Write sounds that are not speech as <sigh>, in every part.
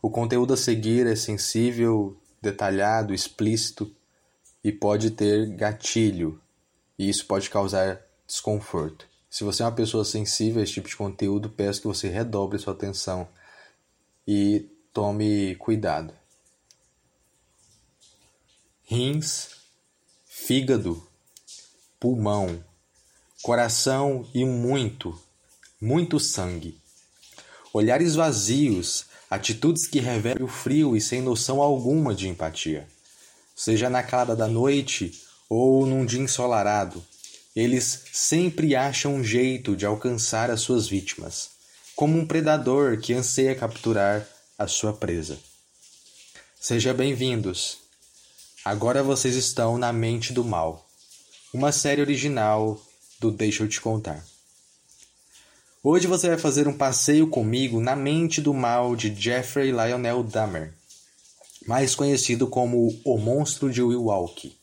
O conteúdo a seguir é sensível, detalhado, explícito e pode ter gatilho, e isso pode causar desconforto. Se você é uma pessoa sensível a esse tipo de conteúdo, peço que você redobre sua atenção e tome cuidado. Rins, fígado, pulmão, coração e muito, muito sangue. Olhares vazios, atitudes que revelam o frio e sem noção alguma de empatia. Seja na calada da noite ou num dia ensolarado, eles sempre acham um jeito de alcançar as suas vítimas, como um predador que anseia capturar a sua presa. Seja bem-vindos. Agora vocês estão na Mente do Mal, uma série original do Deixa eu te contar. Hoje você vai fazer um passeio comigo na mente do mal de Jeffrey Lionel Dahmer, mais conhecido como o Monstro de Milwaukee.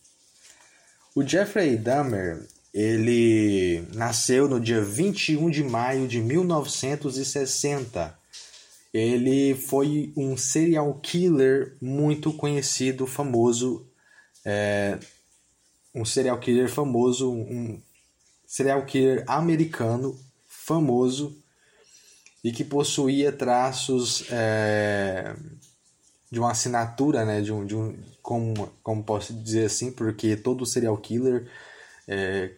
O Jeffrey Dahmer ele nasceu no dia 21 de maio de 1960. Ele foi um serial killer muito conhecido, famoso, é, um serial killer famoso, um serial killer americano famoso e que possuía traços é, de uma assinatura, né, de um, de um como, como posso dizer assim, porque todo serial killer é,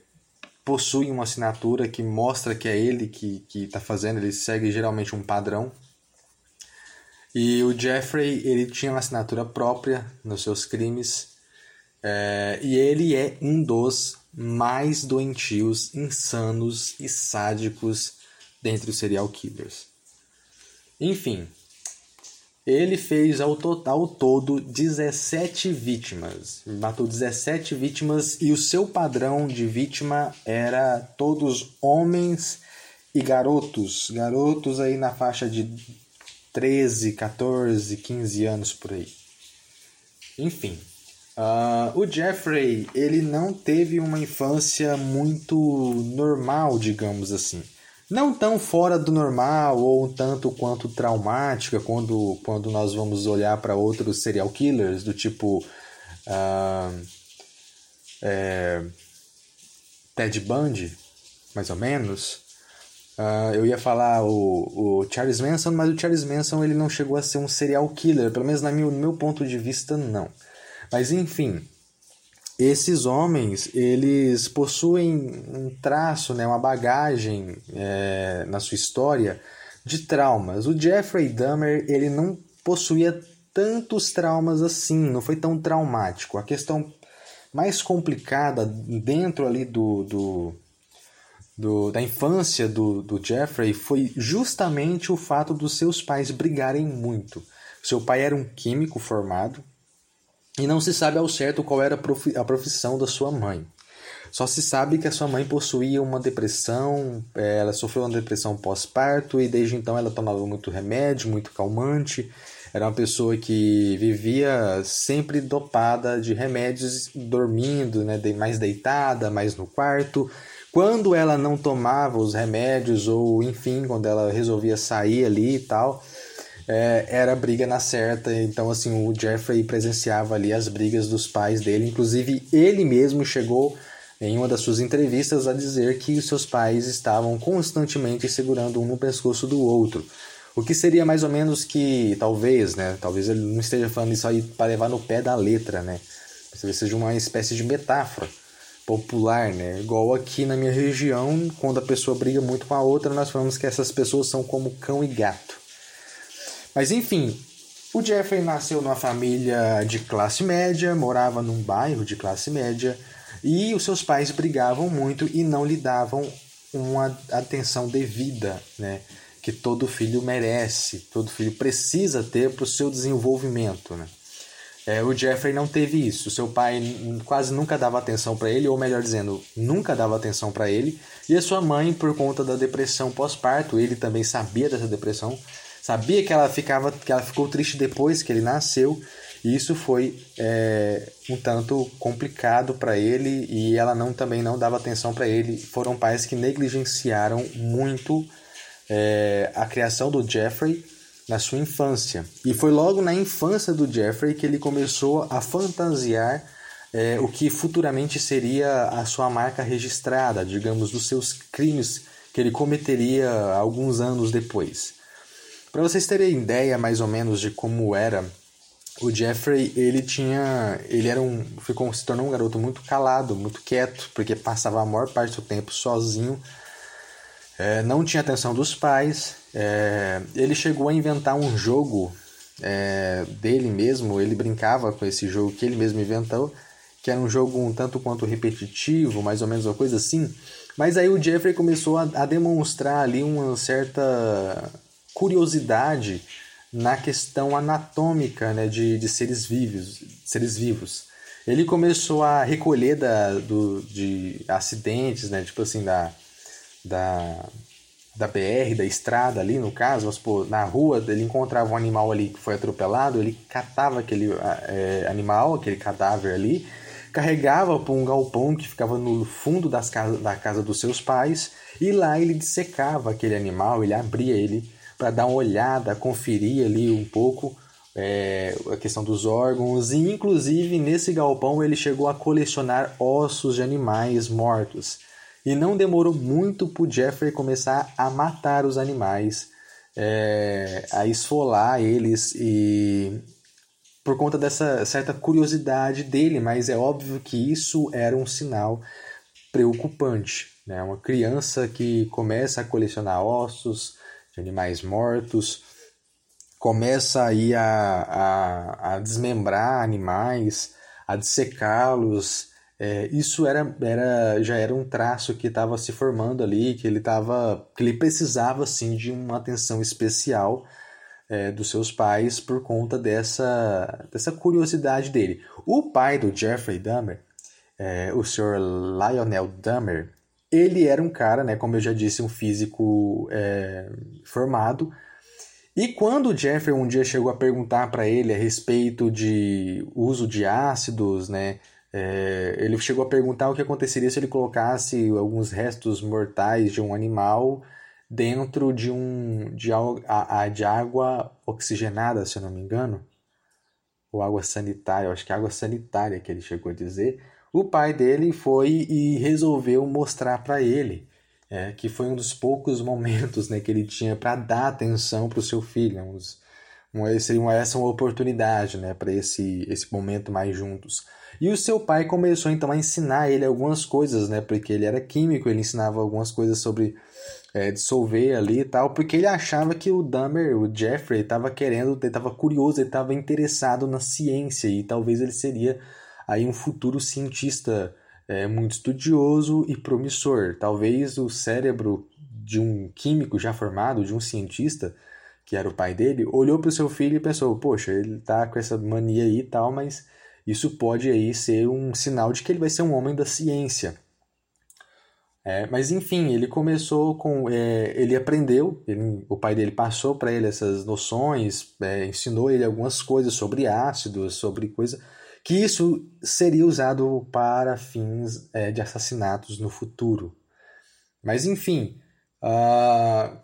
possui uma assinatura que mostra que é ele que está fazendo, ele segue geralmente um padrão. E o Jeffrey ele tinha uma assinatura própria nos seus crimes é, e ele é um dos mais doentios, insanos e sádicos dentre os serial killers. Enfim, ele fez ao total todo 17 vítimas. Matou 17 vítimas e o seu padrão de vítima era todos homens e garotos. Garotos aí na faixa de 13, 14, 15 anos por aí. Enfim, uh, o Jeffrey ele não teve uma infância muito normal, digamos assim não tão fora do normal ou tanto quanto traumática quando, quando nós vamos olhar para outros serial killers do tipo uh, é, Ted Bundy, mais ou menos. Uh, eu ia falar o, o Charles Manson, mas o Charles Manson ele não chegou a ser um serial killer, pelo menos na minha, no meu ponto de vista não. Mas enfim, esses homens eles possuem um traço, né, uma bagagem é, na sua história de traumas. O Jeffrey Dahmer ele não possuía tantos traumas assim, não foi tão traumático. A questão mais complicada dentro ali do, do, do da infância do, do Jeffrey foi justamente o fato dos seus pais brigarem muito. Seu pai era um químico formado, e não se sabe ao certo qual era a profissão da sua mãe. Só se sabe que a sua mãe possuía uma depressão, é, ela sofreu uma depressão pós-parto e desde então ela tomava muito remédio, muito calmante. Era uma pessoa que vivia sempre dopada de remédios, dormindo, né, mais deitada, mais no quarto. Quando ela não tomava os remédios, ou enfim, quando ela resolvia sair ali e tal, é, era briga na certa. Então, assim, o Jeffrey presenciava ali as brigas dos pais dele. Inclusive, ele mesmo chegou em uma das suas entrevistas a dizer que seus pais estavam constantemente segurando um no pescoço do outro. O que seria mais ou menos que, talvez, né? Talvez ele não esteja falando isso aí para levar no pé da letra, né? Talvez seja uma espécie de metáfora popular, né? Igual aqui na minha região, quando a pessoa briga muito com a outra, nós falamos que essas pessoas são como cão e gato. Mas enfim, o Jeffrey nasceu numa família de classe média, morava num bairro de classe média e os seus pais brigavam muito e não lhe davam uma atenção devida, né? Que todo filho merece, todo filho precisa ter para o seu desenvolvimento, né? É, o Jeffrey não teve isso. Seu pai quase nunca dava atenção para ele, ou melhor dizendo, nunca dava atenção para ele. E a sua mãe, por conta da depressão pós-parto, ele também sabia dessa depressão, Sabia que ela ficava, que ela ficou triste depois que ele nasceu. E isso foi é, um tanto complicado para ele e ela não também não dava atenção para ele. Foram pais que negligenciaram muito é, a criação do Jeffrey na sua infância. E foi logo na infância do Jeffrey que ele começou a fantasiar é, o que futuramente seria a sua marca registrada, digamos, dos seus crimes que ele cometeria alguns anos depois. Para vocês terem ideia mais ou menos de como era, o Jeffrey, ele tinha, ele era um, ficou se tornou um garoto muito calado, muito quieto, porque passava a maior parte do tempo sozinho, é, não tinha atenção dos pais. É, ele chegou a inventar um jogo é, dele mesmo, ele brincava com esse jogo que ele mesmo inventou, que era um jogo um tanto quanto repetitivo, mais ou menos uma coisa assim. Mas aí o Jeffrey começou a, a demonstrar ali uma certa curiosidade na questão anatômica né, de, de seres vivos, seres vivos. Ele começou a recolher da, do, de acidentes, né, tipo assim, da, da, da BR, da estrada ali, no caso, supor, na rua, ele encontrava um animal ali que foi atropelado, ele catava aquele é, animal, aquele cadáver ali, carregava para um galpão que ficava no fundo das casa, da casa dos seus pais, e lá ele dissecava aquele animal, ele abria ele para dar uma olhada, conferir ali um pouco é, a questão dos órgãos, e inclusive nesse galpão ele chegou a colecionar ossos de animais mortos. E não demorou muito para Jeffrey começar a matar os animais, é, a esfolar eles e por conta dessa certa curiosidade dele, mas é óbvio que isso era um sinal preocupante. Né? Uma criança que começa a colecionar ossos, animais mortos, começa aí a, a, a desmembrar animais, a dissecá-los. É, isso era, era, já era um traço que estava se formando ali, que ele tava, que ele precisava sim de uma atenção especial é, dos seus pais por conta dessa, dessa curiosidade dele. O pai do Jeffrey Dahmer, é, o Sr. Lionel Dahmer, ele era um cara, né, como eu já disse, um físico é, formado. E quando o Jeffrey um dia chegou a perguntar para ele a respeito de uso de ácidos, né, é, ele chegou a perguntar o que aconteceria se ele colocasse alguns restos mortais de um animal dentro de um de, de água oxigenada, se eu não me engano, ou água sanitária, acho que é água sanitária que ele chegou a dizer o pai dele foi e resolveu mostrar para ele é, que foi um dos poucos momentos né, que ele tinha para dar atenção para o seu filho. Uns, uma, seria uma, essa uma oportunidade né, para esse, esse momento mais juntos. E o seu pai começou então a ensinar ele algumas coisas, né, porque ele era químico, ele ensinava algumas coisas sobre é, dissolver ali e tal, porque ele achava que o Dahmer, o Jeffrey, estava querendo, estava curioso, ele estava interessado na ciência e talvez ele seria aí um futuro cientista é, muito estudioso e promissor. Talvez o cérebro de um químico já formado, de um cientista, que era o pai dele, olhou para o seu filho e pensou: poxa, ele tá com essa mania aí e tal, mas isso pode aí ser um sinal de que ele vai ser um homem da ciência. É, mas enfim, ele começou com. É, ele aprendeu, ele, o pai dele passou para ele essas noções, é, ensinou ele algumas coisas sobre ácidos, sobre coisa que isso seria usado para fins é, de assassinatos no futuro. Mas enfim, uh,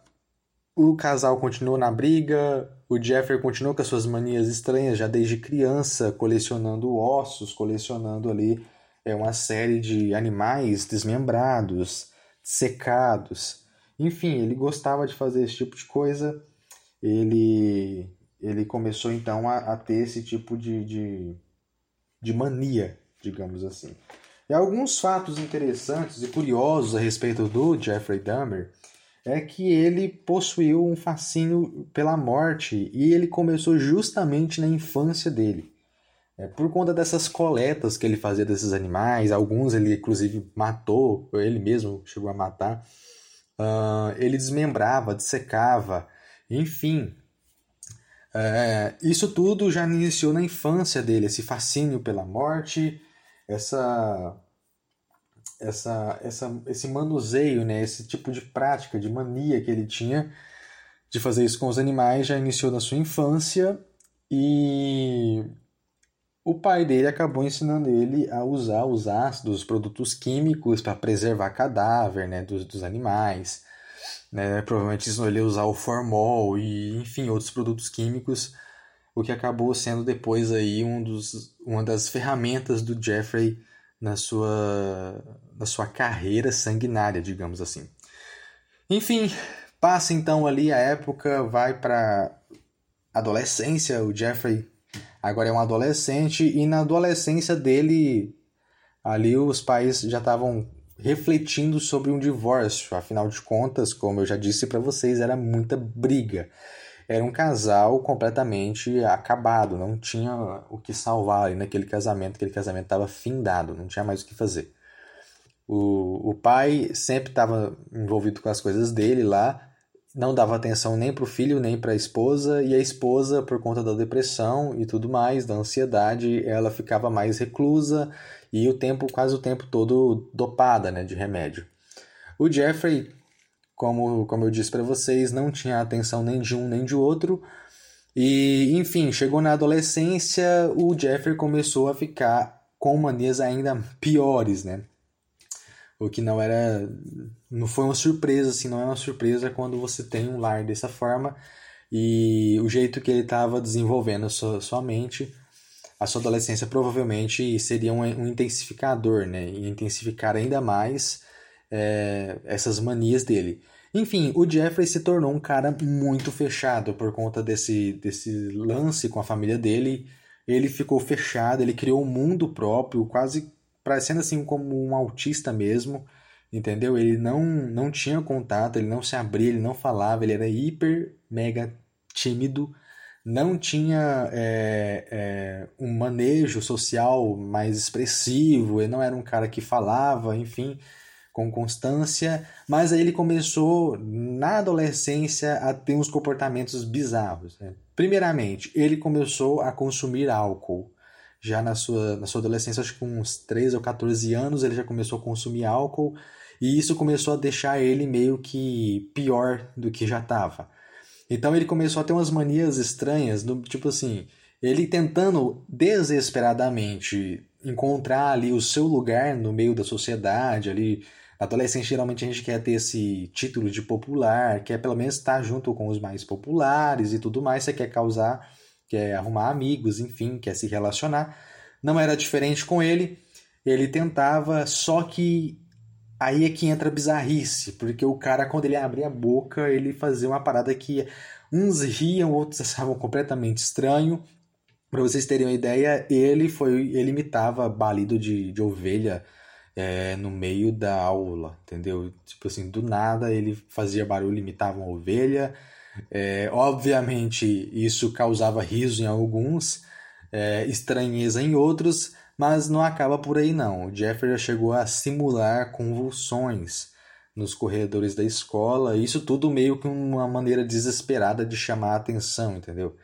o casal continuou na briga, o Jeffrey continuou com as suas manias estranhas já desde criança, colecionando ossos, colecionando ali é, uma série de animais desmembrados, secados. Enfim, ele gostava de fazer esse tipo de coisa. Ele, ele começou então a, a ter esse tipo de, de de mania, digamos assim. E alguns fatos interessantes e curiosos a respeito do Jeffrey Dahmer é que ele possuiu um fascínio pela morte e ele começou justamente na infância dele. É, por conta dessas coletas que ele fazia desses animais, alguns ele inclusive matou, ele mesmo chegou a matar. Uh, ele desmembrava, dissecava, enfim, é, isso tudo já iniciou na infância dele, esse fascínio pela morte, essa, essa, essa, esse manuseio, né, esse tipo de prática, de mania que ele tinha de fazer isso com os animais já iniciou na sua infância e o pai dele acabou ensinando ele a usar os ácidos, os produtos químicos para preservar cadáver né, dos, dos animais. Né? Provavelmente ele usar o formol e, enfim, outros produtos químicos, o que acabou sendo depois aí um dos, uma das ferramentas do Jeffrey na sua, na sua carreira sanguinária, digamos assim. Enfim, passa então ali a época, vai para adolescência, o Jeffrey agora é um adolescente e na adolescência dele ali os pais já estavam refletindo sobre um divórcio. Afinal de contas, como eu já disse para vocês, era muita briga. Era um casal completamente acabado, não tinha o que salvar ali naquele casamento, aquele casamento estava findado, não tinha mais o que fazer. O, o pai sempre estava envolvido com as coisas dele lá, não dava atenção nem para o filho nem para a esposa, e a esposa, por conta da depressão e tudo mais, da ansiedade, ela ficava mais reclusa e o tempo, quase o tempo todo dopada né, de remédio. O Jeffrey, como, como eu disse para vocês, não tinha atenção nem de um nem de outro. E, enfim, chegou na adolescência, o Jeffrey começou a ficar com manias ainda piores, né? O que não era. Não foi uma surpresa, assim, não é uma surpresa quando você tem um lar dessa forma e o jeito que ele estava desenvolvendo a sua, sua mente, a sua adolescência provavelmente seria um, um intensificador, né? E intensificar ainda mais é, essas manias dele. Enfim, o Jeffrey se tornou um cara muito fechado por conta desse, desse lance com a família dele. Ele ficou fechado, ele criou um mundo próprio, quase parecendo assim como um autista mesmo, entendeu? Ele não, não tinha contato, ele não se abria, ele não falava, ele era hiper, mega tímido, não tinha é, é, um manejo social mais expressivo, ele não era um cara que falava, enfim, com constância, mas aí ele começou na adolescência a ter uns comportamentos bizarros. Né? Primeiramente, ele começou a consumir álcool já na sua, na sua adolescência, acho que com uns 13 ou 14 anos, ele já começou a consumir álcool e isso começou a deixar ele meio que pior do que já estava. Então ele começou a ter umas manias estranhas, do, tipo assim, ele tentando desesperadamente encontrar ali o seu lugar no meio da sociedade, ali adolescente geralmente a gente quer ter esse título de popular, quer pelo menos estar junto com os mais populares e tudo mais, você quer causar quer arrumar amigos, enfim, quer se relacionar. Não era diferente com ele. Ele tentava, só que aí é que entra a bizarrice, porque o cara, quando ele abria a boca, ele fazia uma parada que uns riam, outros achavam completamente estranho. Para vocês terem uma ideia, ele foi ele imitava balido de, de ovelha é, no meio da aula, entendeu? Tipo assim, do nada ele fazia barulho, imitava uma ovelha. É, obviamente, isso causava riso em alguns, é, estranheza em outros, mas não acaba por aí não. O Jeffrey já chegou a simular convulsões nos corredores da escola, isso tudo meio que uma maneira desesperada de chamar a atenção, entendeu?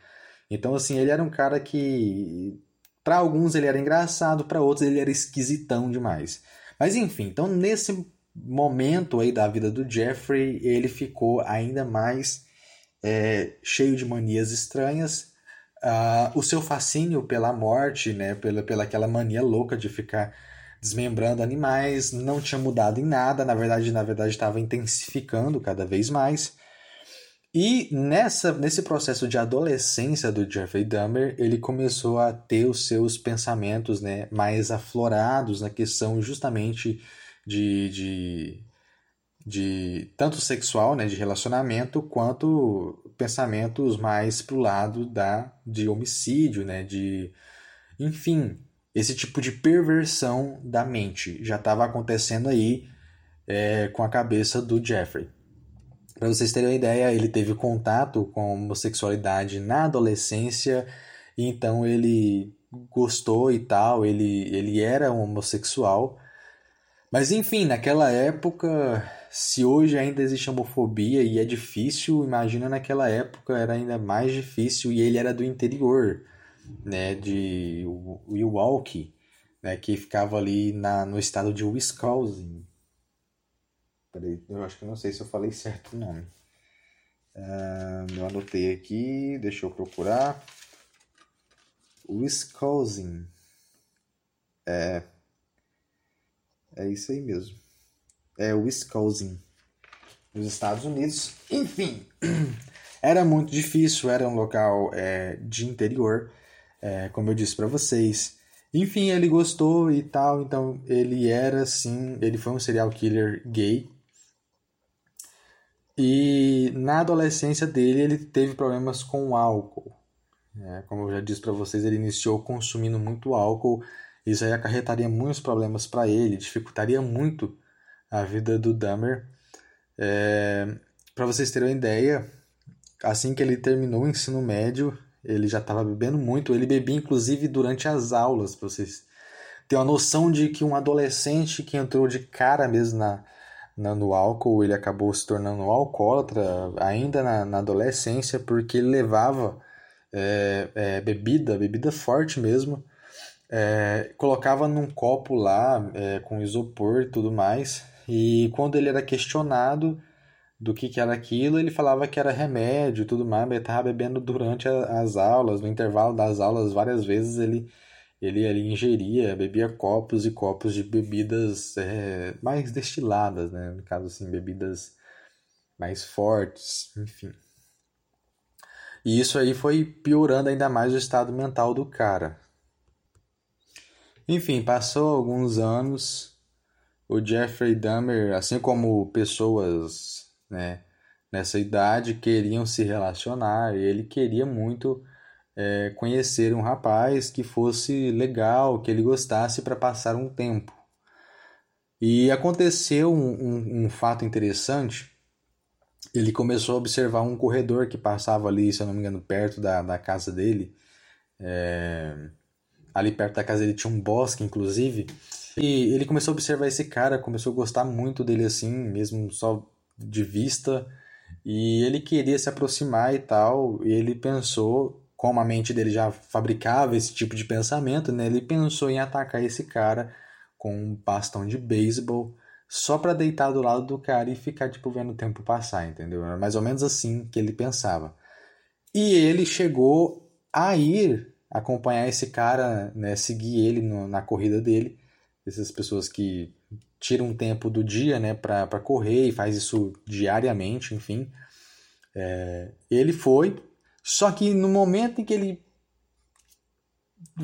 Então, assim, ele era um cara que, para alguns ele era engraçado, para outros ele era esquisitão demais. Mas enfim, então nesse momento aí da vida do Jeffrey, ele ficou ainda mais é, cheio de manias estranhas. Uh, o seu fascínio pela morte, né, pela, pela aquela mania louca de ficar desmembrando animais, não tinha mudado em nada, na verdade, na verdade estava intensificando cada vez mais. E nessa, nesse processo de adolescência do Jeffrey Dahmer, ele começou a ter os seus pensamentos né, mais aflorados na questão justamente de, de de tanto sexual, né, de relacionamento, quanto pensamentos mais pro lado da de homicídio, né, de enfim, esse tipo de perversão da mente já estava acontecendo aí é, com a cabeça do Jeffrey. Para vocês terem uma ideia, ele teve contato com homossexualidade na adolescência, e então ele gostou e tal, ele, ele era homossexual. Mas enfim, naquela época se hoje ainda existe homofobia e é difícil, imagina naquela época era ainda mais difícil e ele era do interior, né, de Milwaukee, né, que ficava ali na, no estado de Wisconsin. Peraí, eu acho que não sei se eu falei certo o nome. Uh, eu anotei aqui, deixa eu procurar. Wisconsin. É, é isso aí mesmo é Wisconsin. nos Estados Unidos. Enfim, <clears throat> era muito difícil, era um local é, de interior, é, como eu disse para vocês. Enfim, ele gostou e tal, então ele era sim, ele foi um serial killer gay. E na adolescência dele ele teve problemas com álcool. É, como eu já disse para vocês, ele iniciou consumindo muito álcool. Isso aí acarretaria muitos problemas para ele, dificultaria muito a vida do Dahmer. É, para vocês terem uma ideia, assim que ele terminou o ensino médio, ele já estava bebendo muito. Ele bebia inclusive durante as aulas, para vocês terem uma noção de que um adolescente que entrou de cara mesmo na, na, no álcool, ele acabou se tornando alcoólatra ainda na, na adolescência, porque ele levava é, é, bebida, bebida forte mesmo, é, colocava num copo lá é, com isopor e tudo mais. E quando ele era questionado do que, que era aquilo, ele falava que era remédio e tudo mais, mas ele estava bebendo durante as aulas, no intervalo das aulas, várias vezes ele, ele, ele ingeria, bebia copos e copos de bebidas é, mais destiladas, né? no caso assim, bebidas mais fortes, enfim. E isso aí foi piorando ainda mais o estado mental do cara. Enfim, passou alguns anos, o Jeffrey Dahmer, assim como pessoas né, nessa idade, queriam se relacionar, e ele queria muito é, conhecer um rapaz que fosse legal, que ele gostasse para passar um tempo. E aconteceu um, um, um fato interessante ele começou a observar um corredor que passava ali, se eu não me engano, perto da, da casa dele. É... Ali perto da casa dele tinha um bosque, inclusive. E ele começou a observar esse cara, começou a gostar muito dele assim, mesmo só de vista. E ele queria se aproximar e tal. E ele pensou, como a mente dele já fabricava esse tipo de pensamento, né? Ele pensou em atacar esse cara com um bastão de beisebol só para deitar do lado do cara e ficar tipo vendo o tempo passar, entendeu? Era mais ou menos assim que ele pensava. E ele chegou a ir acompanhar esse cara, né, seguir ele no, na corrida dele. Essas pessoas que tiram um tempo do dia, né, para correr e faz isso diariamente, enfim. É, ele foi, só que no momento em que ele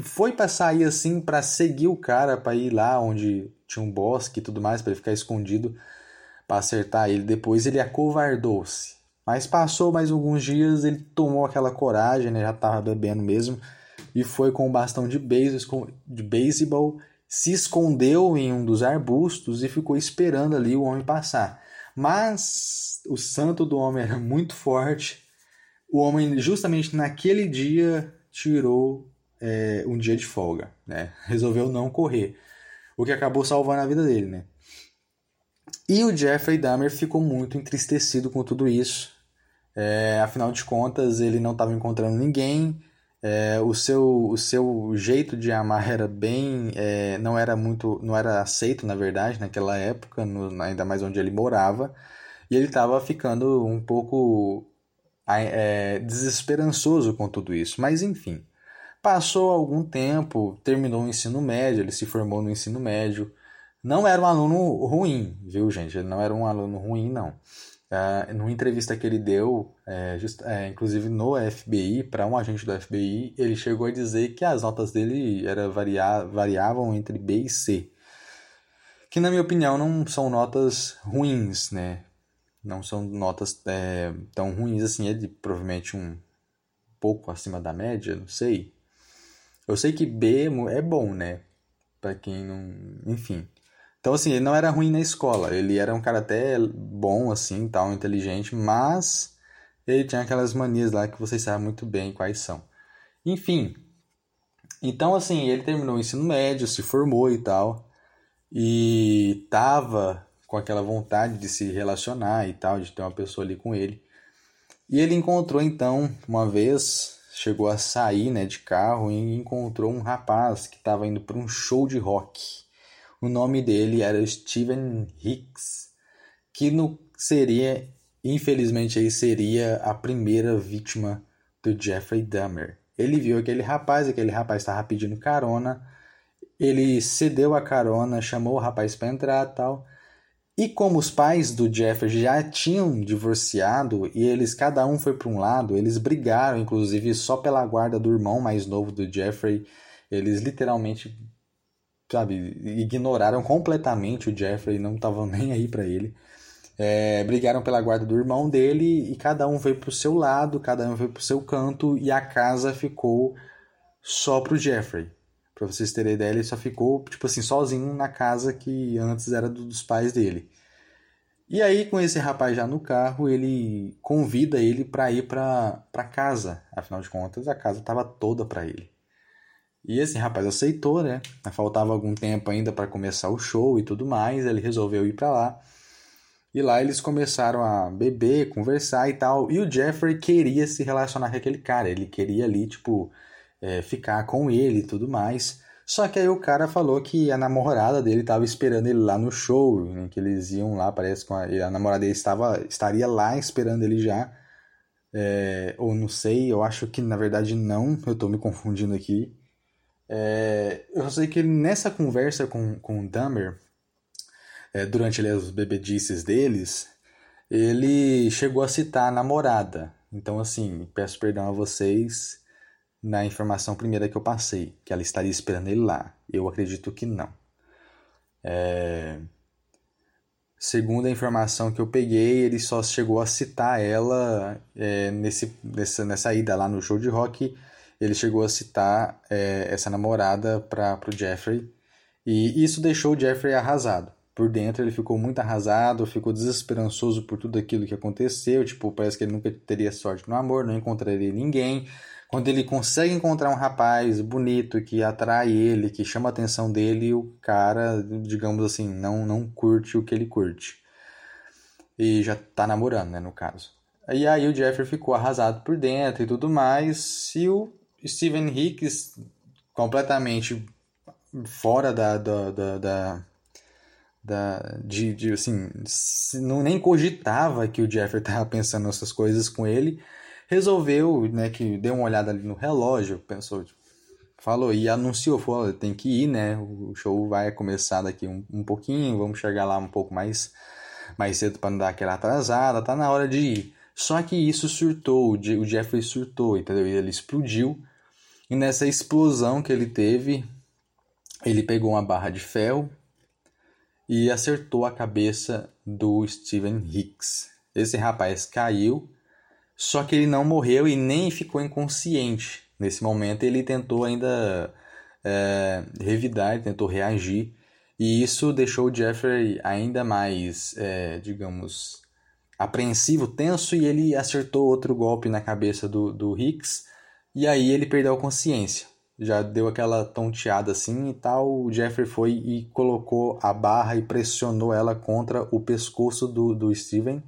foi para sair assim para seguir o cara para ir lá onde tinha um bosque e tudo mais para ele ficar escondido para acertar ele depois ele acovardou-se mas passou mais alguns dias ele tomou aquela coragem né já estava bebendo mesmo e foi com o bastão de beisebol de beisebol se escondeu em um dos arbustos e ficou esperando ali o homem passar mas o santo do homem era muito forte o homem justamente naquele dia tirou é, um dia de folga, né? <laughs> Resolveu não correr, o que acabou salvando a vida dele, né? E o Jeffrey Dahmer ficou muito entristecido com tudo isso. É, afinal de contas, ele não estava encontrando ninguém. É, o, seu, o seu jeito de amar era bem. É, não era muito. não era aceito, na verdade, naquela época, no, ainda mais onde ele morava. E ele estava ficando um pouco é, desesperançoso com tudo isso. Mas enfim. Passou algum tempo, terminou o ensino médio, ele se formou no ensino médio. Não era um aluno ruim, viu, gente? Ele não era um aluno ruim, não. Uh, numa entrevista que ele deu, é, just, é, inclusive no FBI, para um agente do FBI, ele chegou a dizer que as notas dele era varia, variavam entre B e C. Que, na minha opinião, não são notas ruins, né? Não são notas é, tão ruins assim. Ele provavelmente um pouco acima da média, não sei. Eu sei que B é bom, né? Pra quem não. Enfim. Então, assim, ele não era ruim na escola. Ele era um cara até bom, assim, tal, inteligente, mas ele tinha aquelas manias lá que vocês sabem muito bem quais são. Enfim. Então, assim, ele terminou o ensino médio, se formou e tal. E tava com aquela vontade de se relacionar e tal, de ter uma pessoa ali com ele. E ele encontrou, então, uma vez, chegou a sair né, de carro e encontrou um rapaz que estava indo para um show de rock. O nome dele era Steven Hicks, que no, seria, infelizmente, aí seria a primeira vítima do Jeffrey Dahmer. Ele viu aquele rapaz, aquele rapaz estava pedindo carona, ele cedeu a carona, chamou o rapaz para entrar tal. E como os pais do Jeffrey já tinham divorciado e eles cada um foi para um lado, eles brigaram, inclusive só pela guarda do irmão mais novo do Jeffrey. Eles literalmente, sabe, ignoraram completamente o Jeffrey, não estavam <laughs> nem aí para ele. É, brigaram pela guarda do irmão dele e cada um veio pro seu lado, cada um veio pro seu canto e a casa ficou só pro Jeffrey. Pra vocês terem ideia, ele só ficou, tipo assim, sozinho na casa que antes era dos pais dele. E aí, com esse rapaz já no carro, ele convida ele para ir para casa. Afinal de contas, a casa estava toda para ele. E esse rapaz aceitou, né? Faltava algum tempo ainda para começar o show e tudo mais. Ele resolveu ir para lá. E lá eles começaram a beber, conversar e tal. E o Jeffrey queria se relacionar com aquele cara. Ele queria ali, tipo, é, ficar com ele e tudo mais. Só que aí o cara falou que a namorada dele estava esperando ele lá no show, né, que eles iam lá, parece que a, a namorada dele estava, estaria lá esperando ele já. É, ou não sei, eu acho que na verdade não, eu estou me confundindo aqui. É, eu sei que nessa conversa com, com o Dahmer, é, durante ali, os bebedices deles, ele chegou a citar a namorada. Então, assim, peço perdão a vocês na informação primeira que eu passei, que ela estaria esperando ele lá. Eu acredito que não. É... Segundo a informação que eu peguei, ele só chegou a citar ela é, nesse, nessa, nessa ida lá no show de rock. Ele chegou a citar é, essa namorada para o Jeffrey. E isso deixou o Jeffrey arrasado. Por dentro ele ficou muito arrasado, ficou desesperançoso por tudo aquilo que aconteceu. Tipo, parece que ele nunca teria sorte no amor, não encontraria ninguém. Quando ele consegue encontrar um rapaz bonito que atrai ele, que chama a atenção dele, o cara, digamos assim, não, não curte o que ele curte. E já tá namorando, né, no caso. E aí o Jeffrey ficou arrasado por dentro e tudo mais. E o Steven Hicks, completamente fora da, da, da, da da, de, de assim, não nem cogitava que o Jeffrey estava pensando nessas coisas com ele, resolveu, né, que deu uma olhada ali no relógio, pensou, falou e anunciou, falou, tem que ir, né, o show vai começar daqui um, um pouquinho, vamos chegar lá um pouco mais, mais cedo para não dar aquela atrasada, tá na hora de ir. Só que isso surtou, o Jeffrey surtou, entendeu? Ele explodiu, e nessa explosão que ele teve, ele pegou uma barra de ferro e acertou a cabeça do Steven Hicks. Esse rapaz caiu só que ele não morreu e nem ficou inconsciente. Nesse momento ele tentou ainda é, revidar, tentou reagir. E isso deixou o Jeffrey ainda mais, é, digamos, apreensivo, tenso, e ele acertou outro golpe na cabeça do, do Hicks. E aí ele perdeu a consciência. Já deu aquela tonteada assim e tal. O Jeffrey foi e colocou a barra e pressionou ela contra o pescoço do, do Steven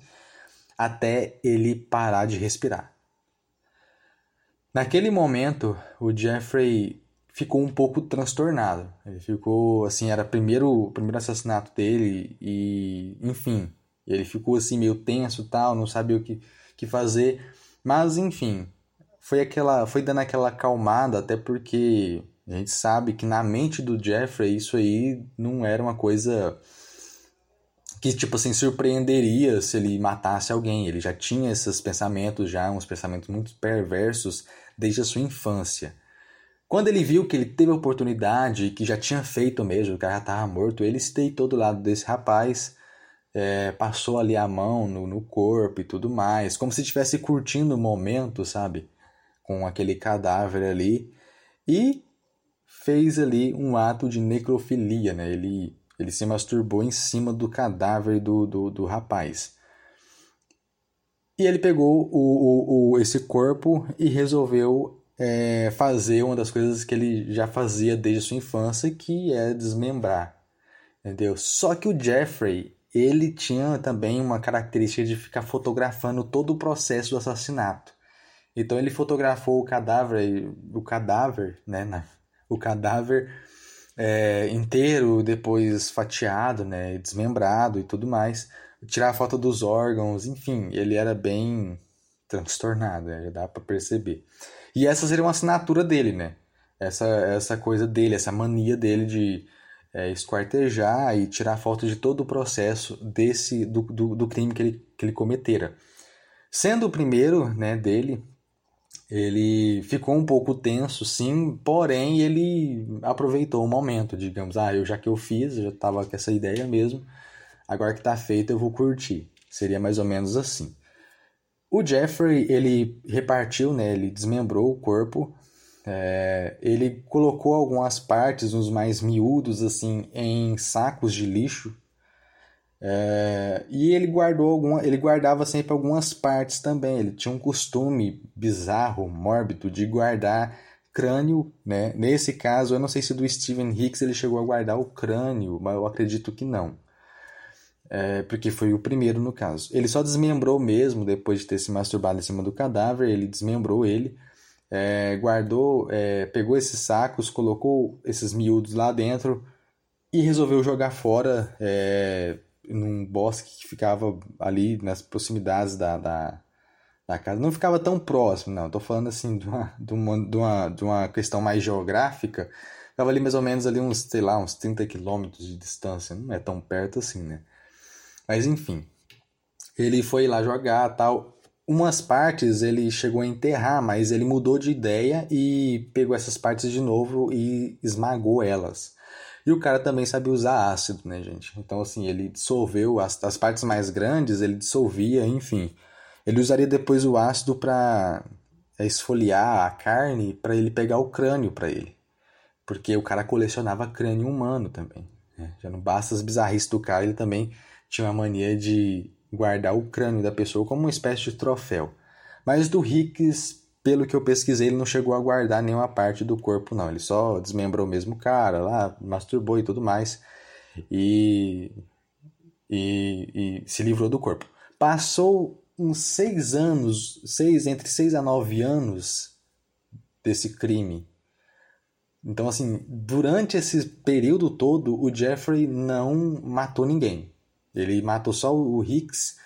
até ele parar de respirar. Naquele momento, o Jeffrey ficou um pouco transtornado. Ele ficou assim, era primeiro, o primeiro assassinato dele e, enfim, ele ficou assim meio tenso, tal, não sabia o que, que fazer, mas enfim, foi aquela, foi dando aquela acalmada, até porque a gente sabe que na mente do Jeffrey isso aí não era uma coisa que tipo assim surpreenderia se ele matasse alguém. Ele já tinha esses pensamentos já, uns pensamentos muito perversos desde a sua infância. Quando ele viu que ele teve a oportunidade, que já tinha feito mesmo, cara já estava morto, ele se deitou do lado desse rapaz, é, passou ali a mão no, no corpo e tudo mais, como se estivesse curtindo o momento, sabe? Com aquele cadáver ali. E fez ali um ato de necrofilia, né? Ele ele se masturbou em cima do cadáver do, do, do rapaz. E ele pegou o, o, o esse corpo e resolveu é, fazer uma das coisas que ele já fazia desde a sua infância, que é desmembrar. Entendeu? Só que o Jeffrey, ele tinha também uma característica de ficar fotografando todo o processo do assassinato. Então ele fotografou o cadáver, o cadáver, né, o cadáver é, inteiro, depois fatiado, né, desmembrado e tudo mais, tirar foto dos órgãos, enfim, ele era bem transtornado, né, já dá para perceber. E essa seria uma assinatura dele, né? Essa essa coisa dele, essa mania dele de é, esquartejar e tirar foto de todo o processo desse do, do, do, crime que ele, que ele cometera. Sendo o primeiro né, dele, ele ficou um pouco tenso, sim, porém ele aproveitou o momento, digamos, ah, eu já que eu fiz, eu já estava com essa ideia mesmo, agora que está feito eu vou curtir. Seria mais ou menos assim. O Jeffrey, ele repartiu, né, ele desmembrou o corpo, é, ele colocou algumas partes, os mais miúdos, assim, em sacos de lixo, é, e ele guardou alguma, ele guardava sempre algumas partes também. Ele tinha um costume bizarro, mórbido, de guardar crânio, né? Nesse caso, eu não sei se do Steven Hicks ele chegou a guardar o crânio, mas eu acredito que não. É, porque foi o primeiro no caso. Ele só desmembrou mesmo, depois de ter se masturbado em cima do cadáver, ele desmembrou ele, é, guardou, é, pegou esses sacos, colocou esses miúdos lá dentro e resolveu jogar fora é, num bosque que ficava ali nas proximidades da, da, da casa. Não ficava tão próximo, não. Estou falando assim de uma, de, uma, de, uma, de uma questão mais geográfica. Ficava ali mais ou menos ali uns, sei lá, uns 30 quilômetros de distância. Não é tão perto assim, né? Mas enfim. Ele foi lá jogar tal. Umas partes ele chegou a enterrar, mas ele mudou de ideia e pegou essas partes de novo e esmagou elas. E o cara também sabe usar ácido, né, gente? Então, assim, ele dissolveu as, as partes mais grandes, ele dissolvia, enfim. Ele usaria depois o ácido para é, esfoliar a carne para ele pegar o crânio para ele. Porque o cara colecionava crânio humano também. Né? Já não basta as bizarrices do cara, ele também tinha uma mania de guardar o crânio da pessoa como uma espécie de troféu. Mas do Hicks pelo que eu pesquisei, ele não chegou a guardar nenhuma parte do corpo, não. Ele só desmembrou o mesmo cara lá, masturbou e tudo mais. E, e, e se livrou do corpo. Passou uns seis anos, seis, entre seis a nove anos desse crime. Então, assim, durante esse período todo, o Jeffrey não matou ninguém. Ele matou só o Hicks.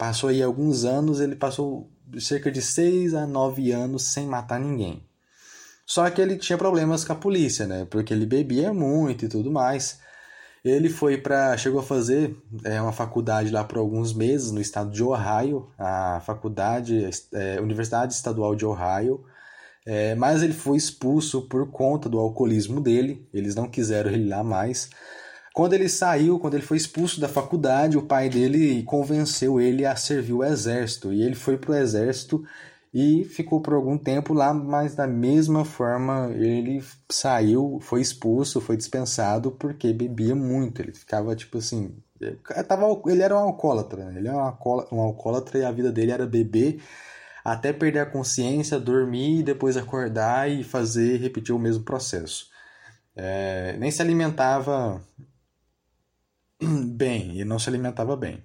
Passou aí alguns anos, ele passou cerca de 6 a 9 anos sem matar ninguém. Só que ele tinha problemas com a polícia, né? Porque ele bebia muito e tudo mais. Ele foi para chegou a fazer é, uma faculdade lá por alguns meses no estado de Ohio, a faculdade é, Universidade Estadual de Ohio. É, mas ele foi expulso por conta do alcoolismo dele. Eles não quiseram ele lá mais. Quando ele saiu, quando ele foi expulso da faculdade, o pai dele convenceu ele a servir o exército. E ele foi pro exército e ficou por algum tempo lá, mas da mesma forma ele saiu, foi expulso, foi dispensado porque bebia muito. Ele ficava tipo assim. Tava, ele era um alcoólatra, né? ele era um alcoólatra e a vida dele era beber até perder a consciência, dormir e depois acordar e fazer, repetir o mesmo processo. É, nem se alimentava <clears throat> bem e não se alimentava bem.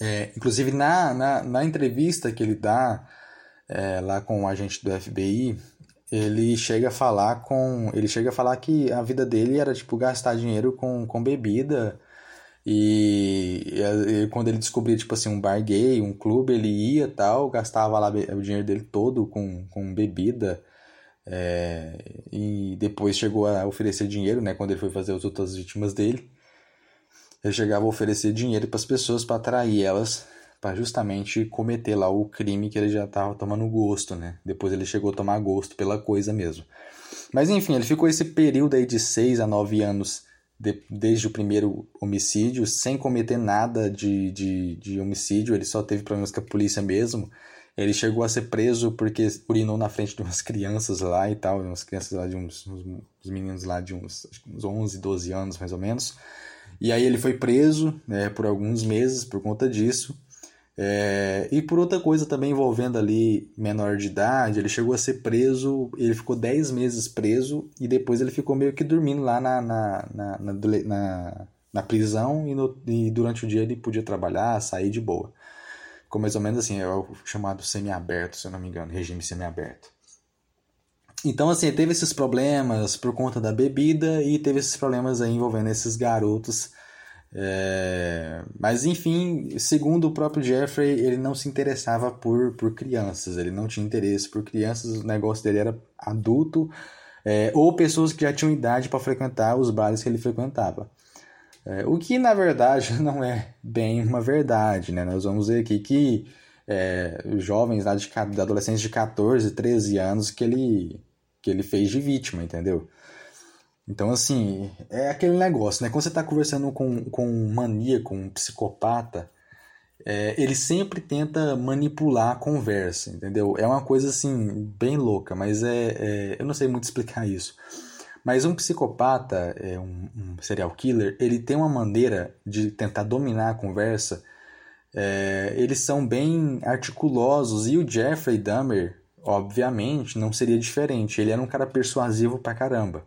É, inclusive na, na, na, entrevista que ele dá é, lá com o agente do FBI, ele chega a falar com ele chega a falar que a vida dele era tipo gastar dinheiro com, com bebida e, e, quando ele descobria tipo assim um bar gay, um clube, ele ia tal, gastava lá o dinheiro dele todo com, com bebida. É, e depois chegou a oferecer dinheiro, né, quando ele foi fazer as outras vítimas dele ele chegava a oferecer dinheiro para as pessoas para atrair elas para justamente cometer lá o crime que ele já estava tomando gosto, né? Depois ele chegou a tomar gosto pela coisa mesmo. Mas enfim, ele ficou esse período aí de 6 a 9 anos de, desde o primeiro homicídio, sem cometer nada de, de, de homicídio, ele só teve problemas com a polícia mesmo. Ele chegou a ser preso porque urinou na frente de umas crianças lá e tal, umas crianças lá de uns, uns, uns meninos lá de uns, uns 11, 12 anos mais ou menos. E aí ele foi preso né, por alguns meses por conta disso. É, e por outra coisa também envolvendo ali menor de idade, ele chegou a ser preso, ele ficou 10 meses preso e depois ele ficou meio que dormindo lá na, na, na, na, na prisão e, no, e durante o dia ele podia trabalhar, sair de boa. Ficou mais ou menos assim, é o chamado semi-aberto, se eu não me engano, regime semi-aberto. Então, assim, teve esses problemas por conta da bebida e teve esses problemas aí envolvendo esses garotos. É... Mas, enfim, segundo o próprio Jeffrey, ele não se interessava por, por crianças, ele não tinha interesse por crianças, o negócio dele era adulto, é, ou pessoas que já tinham idade para frequentar os bares que ele frequentava. É, o que na verdade <laughs> não é bem uma verdade, né? Nós vamos ver aqui que é, jovens lá de, de adolescentes de 14, 13 anos que ele, que ele fez de vítima, entendeu? Então, assim, é aquele negócio, né? Quando você está conversando com, com um maníaco, um psicopata, é, ele sempre tenta manipular a conversa, entendeu? É uma coisa, assim, bem louca, mas é, é eu não sei muito explicar isso. Mas um psicopata, é, um, um, serial killer, ele tem uma maneira de tentar dominar a conversa. É, eles são bem articulosos e o Jeffrey Dahmer, obviamente, não seria diferente. Ele era um cara persuasivo pra caramba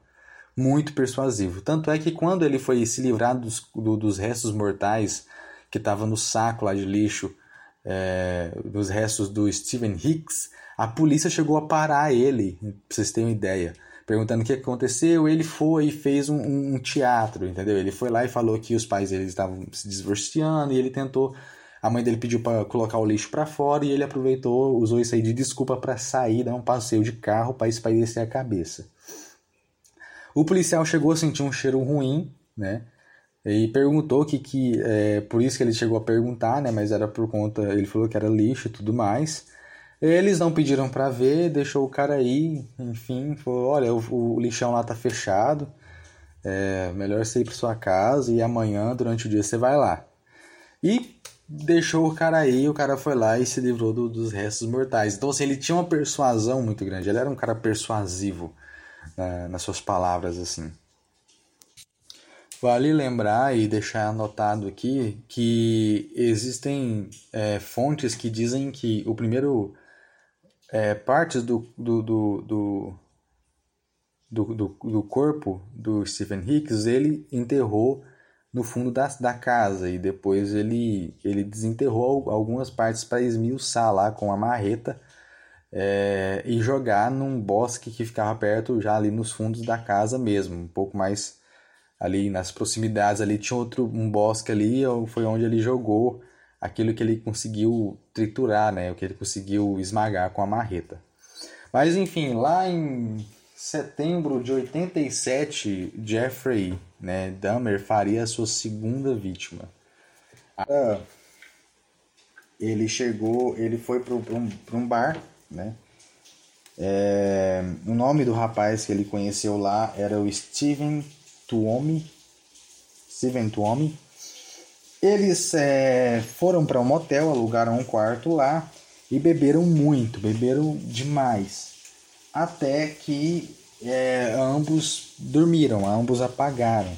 muito persuasivo. Tanto é que quando ele foi se livrar dos, do, dos restos mortais que estava no saco lá de lixo, é, dos restos do Steven Hicks, a polícia chegou a parar ele, pra vocês terem uma ideia, perguntando o que aconteceu. Ele foi e fez um, um, teatro, entendeu? Ele foi lá e falou que os pais dele estavam se divorciando e ele tentou. A mãe dele pediu para colocar o lixo para fora e ele aproveitou, usou isso aí de desculpa para sair, dar um passeio de carro para espairecer a cabeça. O policial chegou a sentir um cheiro ruim, né? E perguntou que, que é, por isso que ele chegou a perguntar, né? Mas era por conta, ele falou que era lixo e tudo mais. Eles não pediram para ver, deixou o cara aí, enfim, falou, olha, o, o lixão lá tá fechado, é melhor você ir para sua casa e amanhã, durante o dia, você vai lá. E deixou o cara aí, o cara foi lá e se livrou do, dos restos mortais. Então, assim, ele tinha uma persuasão muito grande, ele era um cara persuasivo né, nas suas palavras assim. Vale lembrar e deixar anotado aqui que existem é, fontes que dizem que o primeiro é, partes do, do, do, do, do, do, do corpo do Stephen Hicks ele enterrou no fundo da, da casa. E depois ele, ele desenterrou algumas partes para esmiuçar lá com a marreta é, e jogar num bosque que ficava perto, já ali nos fundos da casa mesmo, um pouco mais ali nas proximidades ali tinha outro um bosque ali, foi onde ele jogou aquilo que ele conseguiu triturar, né, o que ele conseguiu esmagar com a marreta. Mas enfim, lá em setembro de 87, Jeffrey, né, Dahmer faria a sua segunda vítima. Ah, ele chegou, ele foi para um, um bar né? É, o nome do rapaz que ele conheceu lá era o Steven Tuomi. Steven Tuomi. Eles é, foram para um motel, alugaram um quarto lá e beberam muito, beberam demais. Até que é, ambos dormiram, ambos apagaram.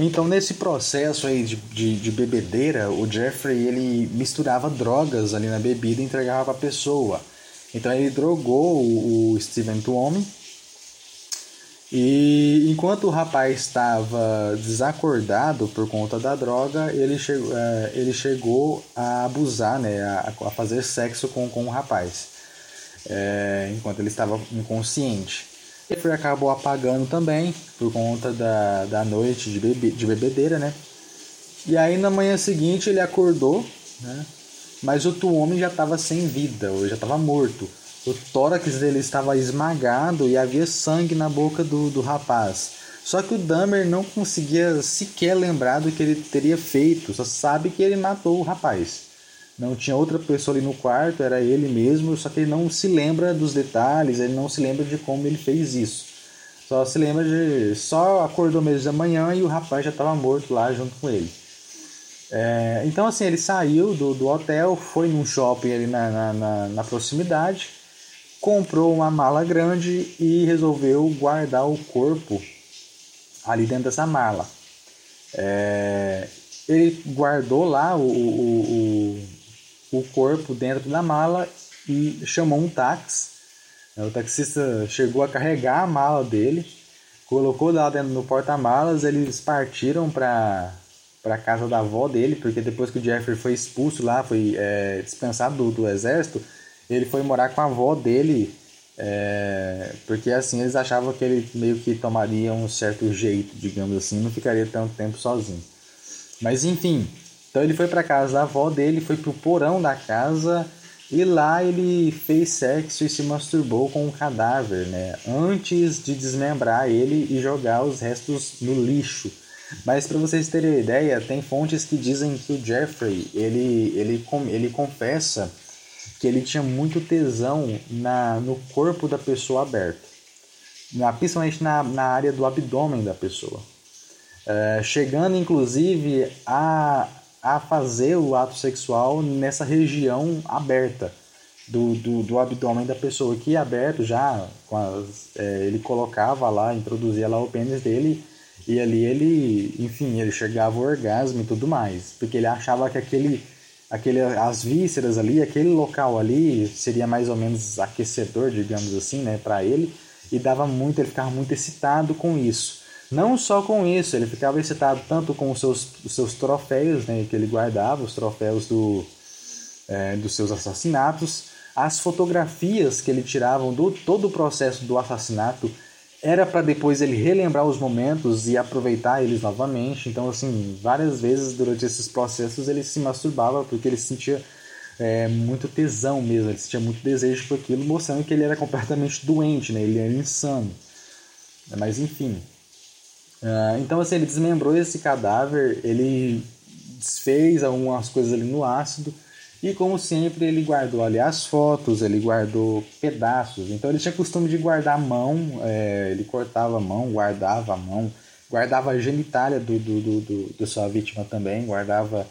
Então, nesse processo aí de, de, de, bebedeira, o Jeffrey ele misturava drogas ali na bebida e entregava para a pessoa. Então, ele drogou o, o Steven Tuomi. E enquanto o rapaz estava desacordado por conta da droga, ele chegou, é, ele chegou a abusar, né, a, a fazer sexo com, com o rapaz, é, enquanto ele estava inconsciente. Jeffrey acabou apagando também, por conta da, da noite de, bebe, de bebedeira, né? E aí na manhã seguinte ele acordou, né? Mas o homem já estava sem vida, ou já estava morto. O tórax dele estava esmagado e havia sangue na boca do, do rapaz. Só que o Dahmer não conseguia sequer lembrar do que ele teria feito, só sabe que ele matou o rapaz. Não tinha outra pessoa ali no quarto, era ele mesmo, só que ele não se lembra dos detalhes, ele não se lembra de como ele fez isso. Só se lembra de. Só acordou mesmo de manhã e o rapaz já estava morto lá junto com ele. É, então, assim, ele saiu do, do hotel, foi num shopping ali na, na, na, na proximidade, comprou uma mala grande e resolveu guardar o corpo ali dentro dessa mala. É, ele guardou lá o, o, o corpo dentro da mala e chamou um táxi. O taxista chegou a carregar a mala dele, colocou lá dentro no porta-malas, eles partiram para para casa da avó dele, porque depois que o Jeffrey foi expulso lá, foi é, dispensado do, do, exército, ele foi morar com a avó dele, é, porque assim eles achavam que ele meio que tomaria um certo jeito, digamos assim, não ficaria tanto tempo sozinho. Mas enfim, então ele foi para casa da avó dele, foi pro porão da casa E lá ele fez sexo e se masturbou com o cadáver, né? Antes de desmembrar ele e jogar os restos no lixo. Mas para vocês terem ideia, tem fontes que dizem que o Jeffrey, ele, ele, ele confessa que ele tinha muito tesão na, no corpo da pessoa aberto. Na, principalmente na, na área do abdômen da pessoa. É, chegando inclusive a a fazer o ato sexual nessa região aberta do, do, do abdômen da pessoa, que é aberto já, as, é, ele colocava lá, introduzia lá o pênis dele e ali ele, enfim, ele chegava ao orgasmo e tudo mais, porque ele achava que aquele, aquele, as vísceras ali, aquele local ali seria mais ou menos aquecedor, digamos assim, né, para ele, e dava muito, ele ficava muito excitado com isso. Não só com isso, ele ficava excitado tanto com os seus, os seus troféus né, que ele guardava, os troféus do, é, dos seus assassinatos, as fotografias que ele tirava do todo o processo do assassinato era para depois ele relembrar os momentos e aproveitar eles novamente. Então, assim, várias vezes durante esses processos ele se masturbava porque ele sentia é, muito tesão mesmo, ele sentia muito desejo por aquilo, mostrando que ele era completamente doente, né? ele era insano. Mas enfim, Uh, então, assim, ele desmembrou esse cadáver, ele desfez algumas coisas ali no ácido e, como sempre, ele guardou ali as fotos, ele guardou pedaços. Então, ele tinha costume de guardar a mão, é, ele cortava a mão, guardava a mão, guardava a genitália do, do, do, do, do sua vítima também, guardava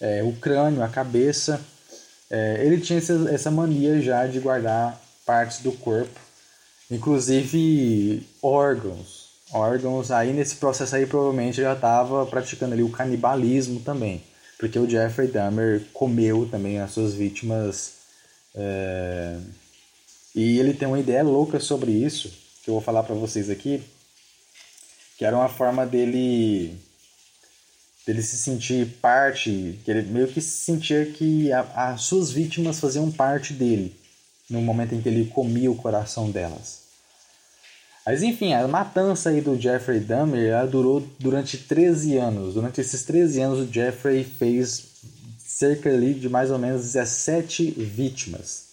é, o crânio, a cabeça. É, ele tinha essa, essa mania já de guardar partes do corpo, inclusive órgãos órgãos, aí nesse processo aí provavelmente já estava praticando ali o canibalismo também, porque o Jeffrey Dahmer comeu também as suas vítimas é... e ele tem uma ideia louca sobre isso que eu vou falar para vocês aqui, que era uma forma dele dele se sentir parte, que ele meio que sentia que as suas vítimas faziam parte dele no momento em que ele comia o coração delas. Mas enfim, a matança aí do Jeffrey Dahmer ela durou durante 13 anos. Durante esses 13 anos, o Jeffrey fez cerca ali de mais ou menos 17 vítimas.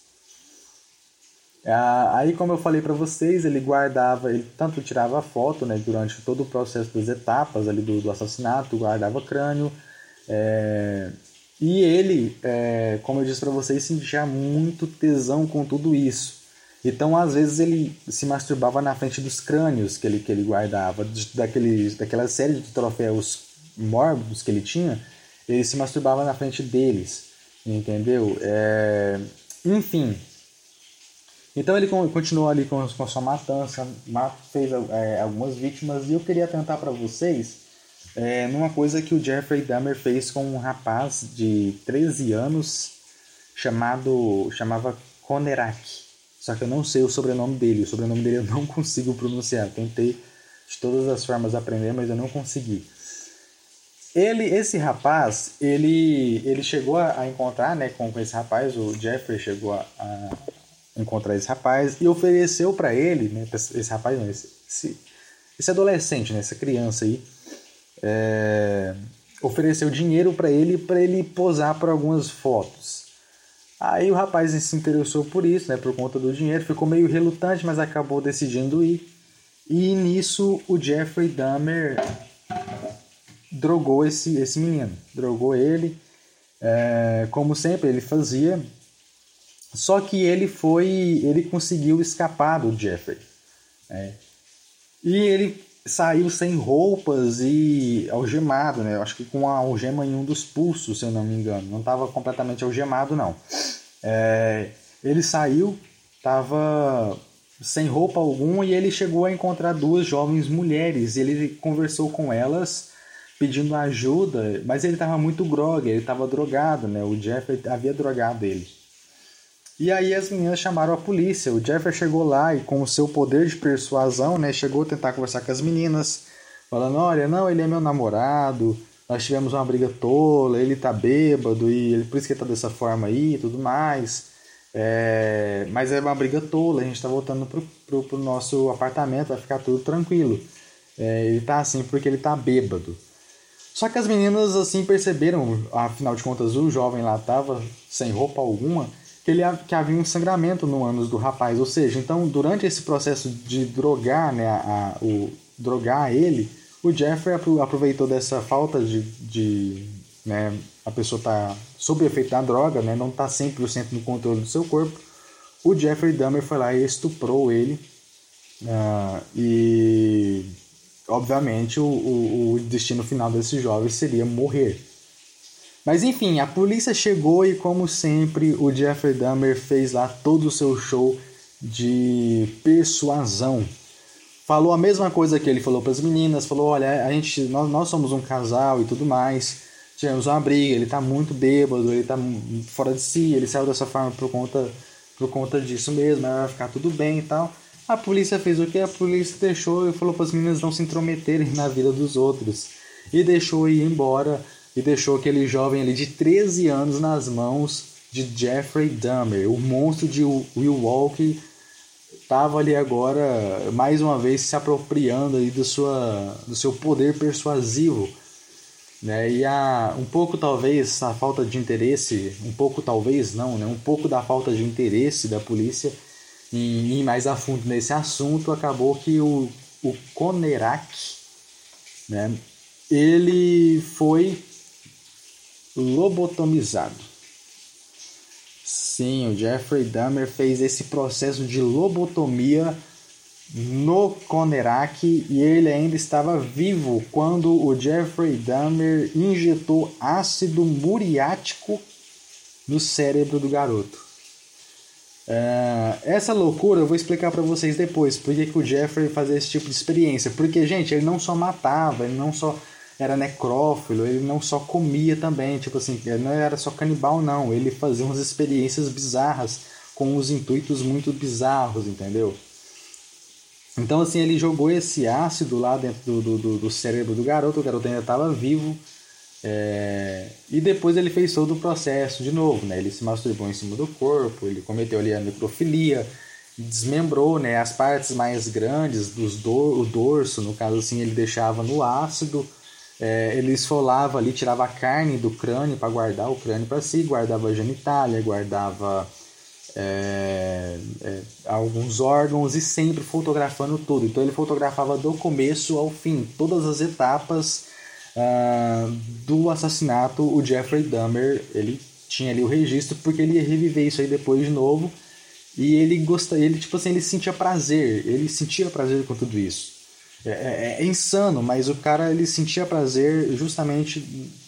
Ah, aí, como eu falei para vocês, ele guardava, ele tanto tirava foto né, durante todo o processo das etapas ali do, do assassinato, guardava crânio. É, e ele, é, como eu disse para vocês, sentia muito tesão com tudo isso. Então, às vezes, ele se masturbava na frente dos crânios que ele, que ele guardava, daquele, daquela série de troféus mórbidos que ele tinha, ele se masturbava na frente deles, entendeu? É... Enfim. Então, ele continuou ali com, com sua matança, fez é, algumas vítimas, e eu queria tentar para vocês é, numa coisa que o Jeffrey Dahmer fez com um rapaz de 13 anos chamado chamava Konerak. Só que eu não sei o sobrenome dele. O sobrenome dele eu não <laughs> consigo pronunciar. Tentei de todas as formas aprender, mas eu não consegui. Ele, esse rapaz, ele, ele chegou a, encontrar, né, com, com esse rapaz, o Jeffrey chegou a, a encontrar esse rapaz e ofereceu para ele, né, esse rapaz, não, esse, esse, esse adolescente, né, essa criança aí, é, ofereceu dinheiro para ele para ele posar para algumas fotos. Aí o rapaz se interessou por isso, né, por conta do dinheiro, ficou meio relutante, mas acabou decidindo ir. E nisso o Jeffrey Dahmer drogou esse, esse menino, drogou ele, é, como sempre ele fazia. Só que ele foi, ele conseguiu escapar do Jeffrey. Né? E ele saiu sem roupas e algemado, né? Eu acho que com a algema em um dos pulsos, se eu não me engano. Não estava completamente algemado, não. É, ele saiu, estava sem roupa alguma e ele chegou a encontrar duas jovens mulheres. Ele conversou com elas pedindo ajuda, mas ele estava muito grog, ele estava drogado, né? O Jeffrey havia drogado ele. E aí as meninas chamaram a polícia. O Jeffrey chegou lá e com o seu poder de persuasão, né, chegou a tentar conversar com as meninas, falando: "Olha, não, ele é meu namorado. Nós tivemos uma briga tola, ele tá bêbado e ele, por isso que ele tá dessa forma aí e tudo mais. É, mas é uma briga tola, a gente tá voltando pro, pro, pro nosso apartamento, vai ficar tudo tranquilo. É, ele tá assim porque ele tá bêbado. Só que as meninas assim perceberam, afinal de contas o jovem lá tava sem roupa alguma, que, ele, que havia um sangramento no ânus do rapaz. Ou seja, então durante esse processo de drogar, né, a, a, o, drogar ele, o Jeffrey aproveitou dessa falta de, de né, a pessoa tá sob efeito da droga, né, não tá 100% no controle do seu corpo. O Jeffrey Dahmer foi lá e estuprou ele. Uh, e obviamente o, o, o destino final desse jovem seria morrer. Mas enfim, a polícia chegou e, como sempre, o Jeffrey Dahmer fez lá todo o seu show de persuasão. Falou a mesma coisa que ele falou para as meninas, falou, olha, a gente, nós, nós somos um casal e tudo mais. Tivemos uma briga, ele tá muito bêbado, ele tá fora de si, ele saiu dessa forma por conta, por conta disso mesmo, vai ficar tudo bem e tal. A polícia fez o que? A polícia deixou e falou para as meninas não se intrometerem na vida dos outros. E deixou ir embora e deixou aquele jovem ali de 13 anos nas mãos de Jeffrey Dahmer, o monstro de Will Walker estava ali agora mais uma vez se apropriando aí do, sua, do seu poder persuasivo né? E a, um pouco talvez a falta de interesse, um pouco talvez não, né? um pouco da falta de interesse da polícia em ir mais a fundo nesse assunto acabou que o, o Conerak, né? ele foi lobotomizado. Sim, o Jeffrey Dahmer fez esse processo de lobotomia no Conerak e ele ainda estava vivo quando o Jeffrey Dahmer injetou ácido muriático no cérebro do garoto. Uh, essa loucura eu vou explicar para vocês depois porque que o Jeffrey fazia esse tipo de experiência. Porque, gente, ele não só matava, ele não só era necrófilo, ele não só comia também, tipo assim, ele não era só canibal, não. Ele fazia umas experiências bizarras com os intuitos muito bizarros, entendeu? Então, assim, ele jogou esse ácido lá dentro do, do, do cérebro do garoto, o garoto ainda estava vivo. É... E depois ele fez todo o processo de novo, né? Ele se masturbou em cima do corpo, ele cometeu ali a necrofilia, desmembrou né, as partes mais grandes, dos do, o dorso, no caso assim, ele deixava no ácido, é, ele esfolava ali, tirava a carne do crânio para guardar o crânio para si, guardava a genitália, guardava é, é, alguns órgãos e sempre fotografando tudo. Então ele fotografava do começo ao fim, todas as etapas uh, do assassinato. O Jeffrey Dahmer ele tinha ali o registro porque ele ia reviver isso aí depois de novo e ele gosta, ele tipo assim ele sentia prazer, ele sentia prazer com tudo isso. É, é, é insano, mas o cara ele sentia prazer justamente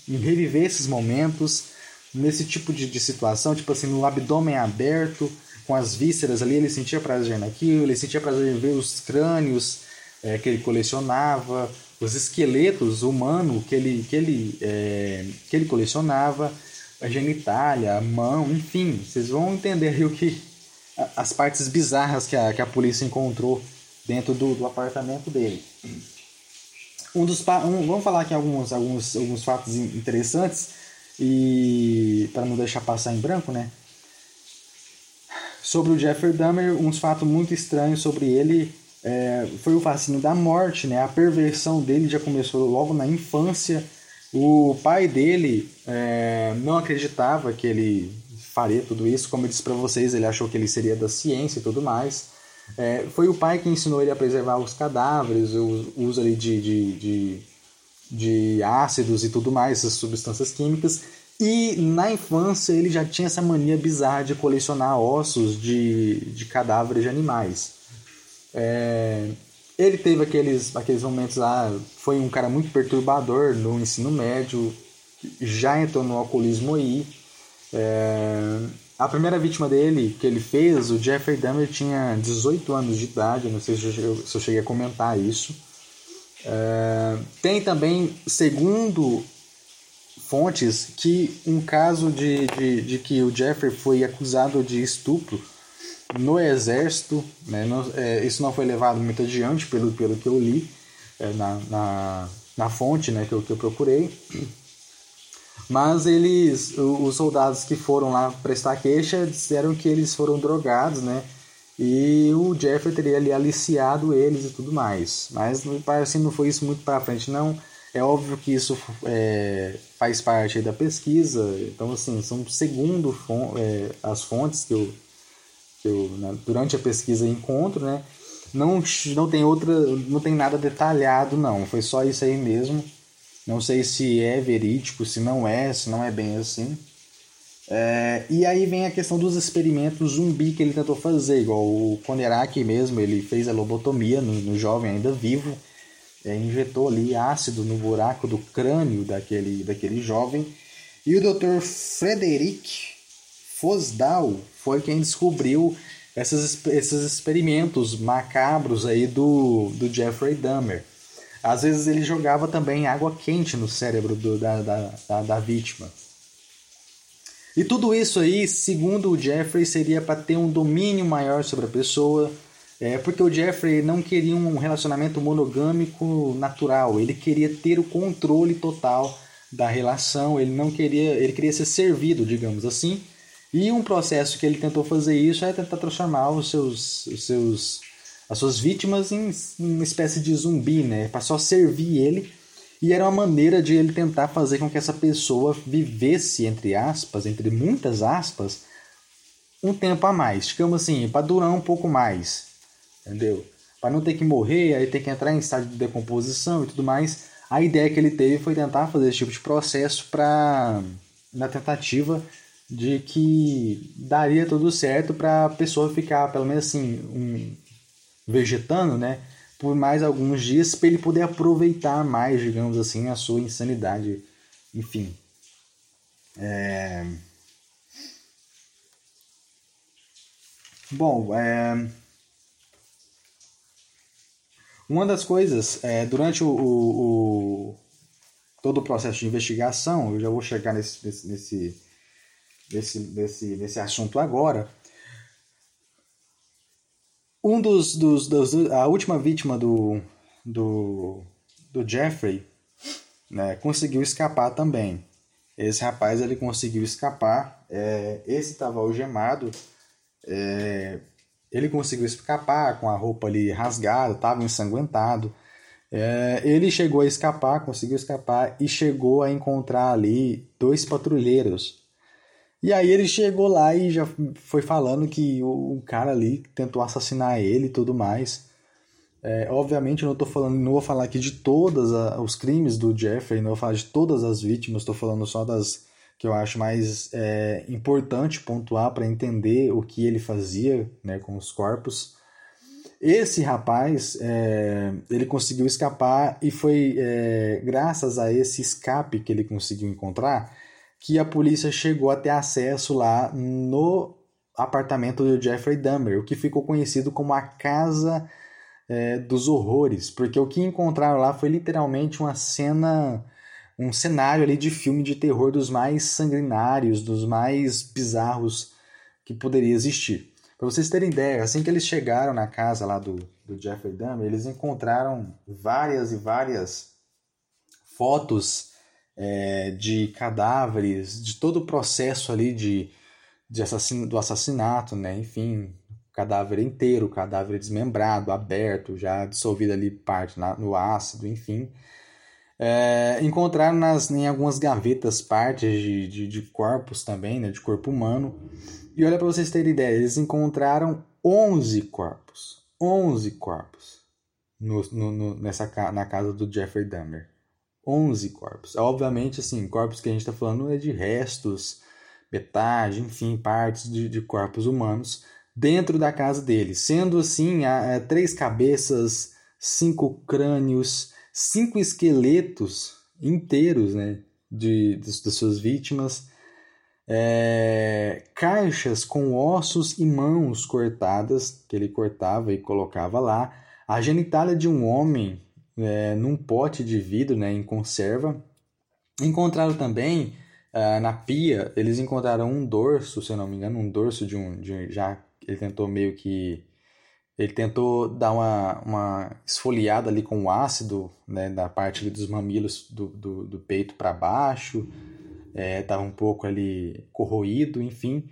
em reviver esses momentos nesse tipo de, de situação, tipo assim, no abdômen aberto, com as vísceras ali, ele sentia prazer naquilo, ele sentia prazer em ver os crânios é, que ele colecionava, os esqueletos humanos que ele, que ele, é, que ele colecionava, a genitália, a mão, enfim, vocês vão entender o que as partes bizarras que a, que a polícia encontrou dentro do, do apartamento dele. Um dos um, vamos falar aqui alguns, alguns, alguns fatos interessantes e para não deixar passar em branco, né? Sobre o Jeffrey Dahmer, uns fatos muito estranhos sobre ele é, foi o fascínio da morte, né? A perversão dele já começou logo na infância. O pai dele é, não acreditava que ele faria tudo isso. Como eu disse para vocês, ele achou que ele seria da ciência e tudo mais. É, foi o pai que ensinou ele a preservar os cadáveres, o uso ali de, de, de de ácidos e tudo mais, essas substâncias químicas. E na infância ele já tinha essa mania bizarra de colecionar ossos de, de cadáveres de animais. É, ele teve aqueles, aqueles momentos lá, foi um cara muito perturbador no ensino médio, já entrou no alcoolismo aí. É, a primeira vítima dele que ele fez, o Jeffrey Dahmer, tinha 18 anos de idade, não sei se eu, cheguei a comentar isso. É, tem também, segundo fontes, que um caso de, de, de, que o Jeffrey foi acusado de estupro no exército, né, no, é, isso não foi levado muito adiante pelo, pelo que eu li é, na, na, na, fonte né, que, eu, que eu procurei. Mas eles, os soldados que foram lá prestar queixa disseram que eles foram drogados, né? E o Jeffrey teria ali aliciado eles e tudo mais. Mas assim, não foi isso muito para frente, não. É óbvio que isso é, faz parte da pesquisa, então, assim, são segundo é, as fontes que eu, que eu né, durante a pesquisa encontro, né? Não, não tem outra, não tem nada detalhado, não. Foi só isso aí mesmo. Não sei se é verídico, se não é, se não é bem assim. É, e aí vem a questão dos experimentos zumbi que ele tentou fazer, igual o Konerak mesmo, ele fez a lobotomia no, no jovem ainda vivo, é, injetou ali ácido no buraco do crânio daquele, daquele jovem. E o Dr. Frederic Fosdal foi quem descobriu esses, esses experimentos macabros aí do, do Jeffrey Dahmer. Às vezes ele jogava também água quente no cérebro do, da, da, da, da vítima. E tudo isso aí, segundo o Jeffrey, seria para ter um domínio maior sobre a pessoa, é, porque o Jeffrey não queria um relacionamento monogâmico natural, ele queria ter o controle total da relação, ele não queria, ele queria ser servido, digamos assim. E um processo que ele tentou fazer isso é tentar transformar os seus, os seus as suas vítimas em, em uma espécie de zumbi, né? Para só servir ele. E era uma maneira de ele tentar fazer com que essa pessoa vivesse, entre aspas, entre muitas aspas, um tempo a mais. Digamos assim, para durar um pouco mais. Entendeu? Para não ter que morrer, aí ter que entrar em estado de decomposição e tudo mais. A ideia que ele teve foi tentar fazer esse tipo de processo para na tentativa de que daria tudo certo para a pessoa ficar, pelo menos assim, um, vegetando, né? Por mais alguns dias, para ele poder aproveitar mais, digamos assim, a sua insanidade. Enfim. É... Bom, é... uma das coisas, é, durante o, o, o, todo o processo de investigação, eu já vou chegar nesse, nesse, nesse, nesse, nesse, nesse assunto agora, um dos, dos, dos, a última vítima do do, do Jeffrey né, conseguiu escapar também. Esse rapaz ele conseguiu escapar é, esse estava algemado é, ele conseguiu escapar com a roupa ali rasgada estava ensanguentado. É, ele chegou a escapar conseguiu escapar e chegou a encontrar ali dois patrulheiros e aí ele chegou lá e já foi falando que o, o cara ali tentou assassinar ele e tudo mais. É, obviamente eu não tô falando, não vou falar aqui de todos os crimes do Jeffrey, não vou falar de todas as vítimas, estou falando só das que eu acho mais é, importante pontuar para entender o que ele fazia né, com os corpos. Esse rapaz, é, ele conseguiu escapar e foi é, graças a esse escape que ele conseguiu encontrar que a polícia chegou a ter acesso lá no apartamento do Jeffrey Dahmer, o que ficou conhecido como a Casa é, dos Horrores, porque o que encontraram lá foi literalmente uma cena, um cenário ali de filme de terror dos mais sanguinários, dos mais bizarros que poderia existir. Para vocês terem ideia, assim que eles chegaram na casa lá do, do Jeffrey Dahmer, eles encontraram várias e várias fotos é, de cadáveres, de todo o processo ali de, de assassino, do assassinato, né? Enfim, cadáver inteiro, cadáver desmembrado, aberto, já dissolvido ali parte na, no ácido, enfim. É, encontraram nas, em algumas gavetas partes de, de, de corpos também, né, de corpo humano. E olha para vocês terem ideia, eles encontraram 11 corpos. 11 corpos no, no, no, nessa, na casa do Jeffrey Dahmer. 11 corpos. Obviamente, assim, corpos que a gente está falando é de restos, metade, enfim, partes de, de, corpos humanos dentro da casa dele. Sendo assim, há, há três cabeças, cinco crânios, cinco esqueletos inteiros né, de, de, de suas vítimas. É, caixas com ossos e mãos cortadas que ele cortava e colocava lá, a genitália de um homem é, num pote de vidro, né, em conserva. Encontraram também uh, na pia, eles encontraram um dorso, se eu não me engano, um dorso de um, de, já ele tentou meio que ele tentou dar uma, uma esfoliada ali com o ácido né, da parte dos mamilos do, do, do peito para baixo, estava é, um pouco ali corroído, enfim.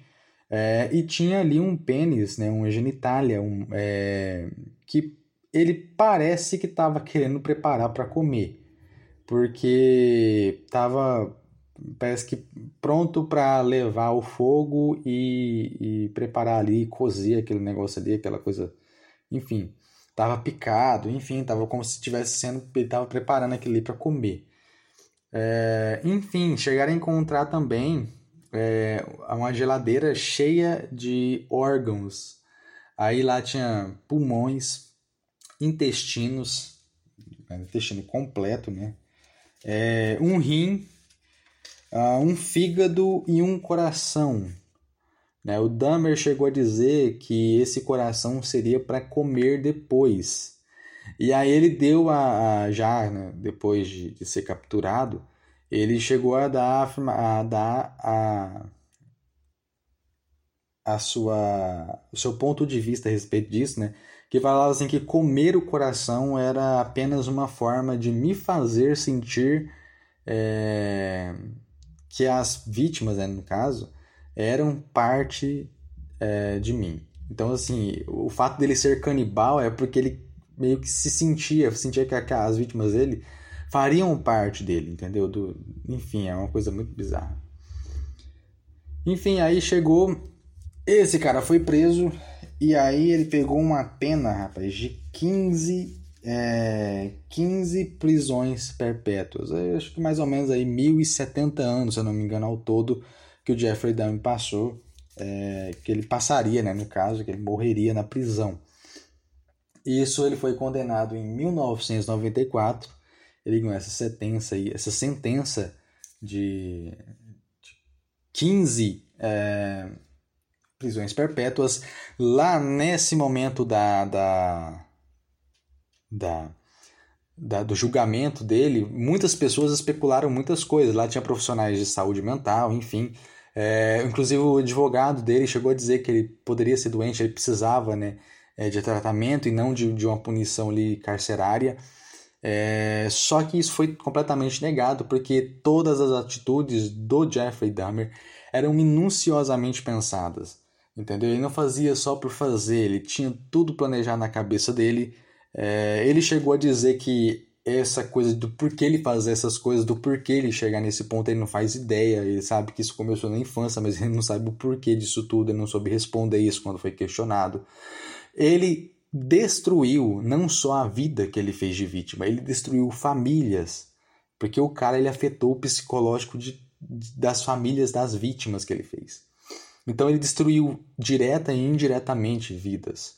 É, e tinha ali um pênis, né, uma genitália, um, é, que ele parece que estava querendo preparar para comer. porque estava parece que pronto para levar o fogo e, e, preparar ali, cozer aquele negócio ali, aquela coisa, enfim, estava picado, enfim, estava como se tivesse sendo, ele estava preparando aquilo ali para comer. É, enfim, chegaram a encontrar também é, uma geladeira cheia de órgãos. Aí lá tinha pulmões, intestinos, intestino completo, né? É, um rim, uh, um fígado e um coração. Né? O Dahmer chegou a dizer que esse coração seria para comer depois. E aí ele deu a, a já né, depois de, de, ser capturado, ele chegou a dar a, dar a, a sua o seu ponto de vista a respeito disso, né? Que falava assim que comer o coração era apenas uma forma de me fazer sentir é, que as vítimas, né, no caso, eram parte é, de mim. Então, assim, o fato dele ser canibal é porque ele meio que se sentia, sentia que as vítimas dele fariam parte dele, entendeu? Do, enfim, é uma coisa muito bizarra. Enfim, aí chegou. Esse cara foi preso e aí ele pegou uma pena, rapaz, de 15, é, 15 prisões perpétuas. Eu acho que mais ou menos aí 1070 anos, se eu não me engano, ao todo, que o Jeffrey Dahmer passou. É, que ele passaria, né, no caso, que ele morreria na prisão. Isso ele foi condenado em 1994. Ele ganhou essa sentença, essa sentença de, de 15 é, prisões perpétuas. Lá nesse momento da, da, da, da, do julgamento dele, muitas pessoas especularam muitas coisas. Lá tinha profissionais de saúde mental, enfim. É, inclusive o advogado dele chegou a dizer que ele poderia ser doente, ele precisava né, é, de tratamento e não de, de uma punição ali carcerária. É, só que isso foi completamente negado porque todas as atitudes do Jeffrey Dahmer eram minuciosamente pensadas, entendeu? Ele não fazia só por fazer, ele tinha tudo planejado na cabeça dele. É, ele chegou a dizer que essa coisa do porquê ele fazer essas coisas, do porquê ele chegar nesse ponto, ele não faz ideia. Ele sabe que isso começou na infância, mas ele não sabe o porquê disso tudo, ele não soube responder isso quando foi questionado ele destruiu não só a vida que ele fez de vítima, ele destruiu famílias, porque o cara ele afetou o psicológico de, das famílias das vítimas que ele fez. Então ele destruiu direta e indiretamente vidas.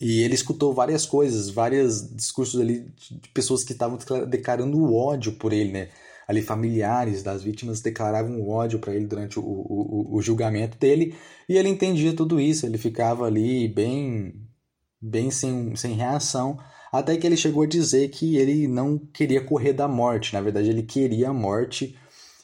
E ele escutou várias coisas, vários discursos ali de pessoas que estavam declarando ódio por ele, né? Ali familiares das vítimas declaravam ódio para ele durante o, o, o julgamento dele e ele entendia tudo isso, ele ficava ali bem, bem sem, sem reação, até que ele chegou a dizer que ele não queria correr da morte, na verdade ele queria a morte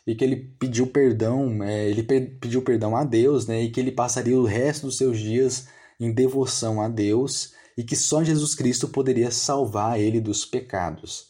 e que ele pediu perdão, é, ele pediu perdão a Deus, né, e que ele passaria o resto dos seus dias em devoção a Deus e que só Jesus Cristo poderia salvar ele dos pecados.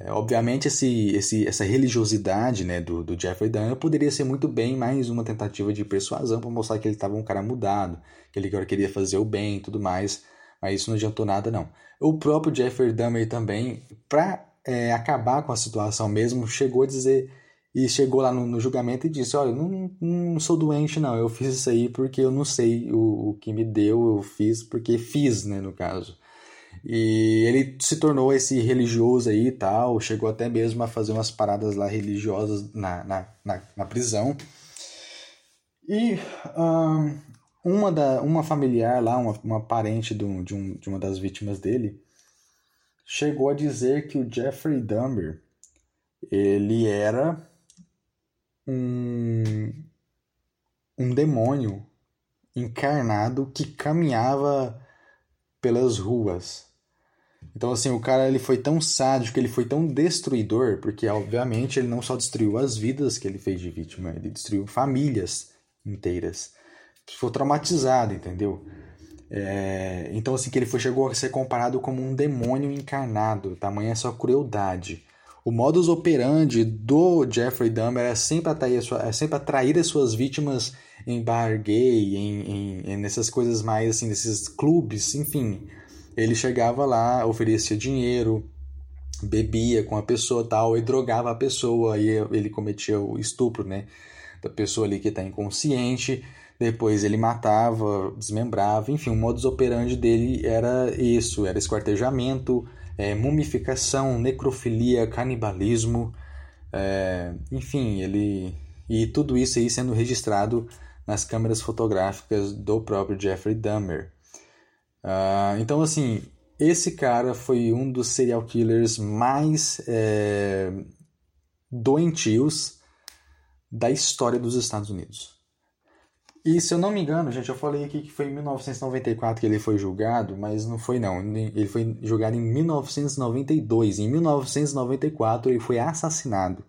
É, obviamente, esse, esse, essa religiosidade né, do, do Jeffrey Dahmer poderia ser muito bem mais uma tentativa de persuasão para mostrar que ele estava um cara mudado, que ele queria fazer o bem e tudo mais, mas isso não adiantou nada, não. O próprio Jeffrey Dahmer também, para é, acabar com a situação mesmo, chegou a dizer e chegou lá no, no julgamento e disse: Olha, não, não sou doente, não. Eu fiz isso aí porque eu não sei o, o que me deu, eu fiz porque fiz, né, no caso. E ele se tornou esse religioso aí e tal, chegou até mesmo a fazer umas paradas lá religiosas na, na, na, na prisão. E um, uma, da, uma familiar lá, uma, uma parente do, de, um, de uma das vítimas dele, chegou a dizer que o Jeffrey Dahmer ele era um, um demônio encarnado que caminhava pelas ruas. Então, assim, o cara ele foi tão sádico, ele foi tão destruidor, porque, obviamente, ele não só destruiu as vidas que ele fez de vítima, ele destruiu famílias inteiras. Ficou traumatizado, entendeu? É, então, assim, que ele foi, chegou a ser comparado como um demônio encarnado, tamanha sua crueldade. O modus operandi do Jeffrey Dahmer é sempre atrair, sua, é sempre atrair as suas vítimas em bar gay, em, em, nessas coisas mais assim, nesses clubes, enfim. Ele chegava lá, oferecia dinheiro, bebia com a pessoa tal e drogava a pessoa e ele cometia o estupro, né? Da pessoa ali que está inconsciente, depois ele matava, desmembrava, enfim, o modus operandi dele era isso, era esquartejamento, é, mumificação, necrofilia, canibalismo, é, enfim, ele e tudo isso aí sendo registrado nas câmeras fotográficas do próprio Jeffrey Dahmer. Uh, então, assim, esse cara foi um dos serial killers mais é, doentios da história dos Estados Unidos. E se eu não me engano, gente, eu falei aqui que foi em 1994 que ele foi julgado, mas não foi não. Ele foi julgado em 1992. Em 1994 ele foi assassinado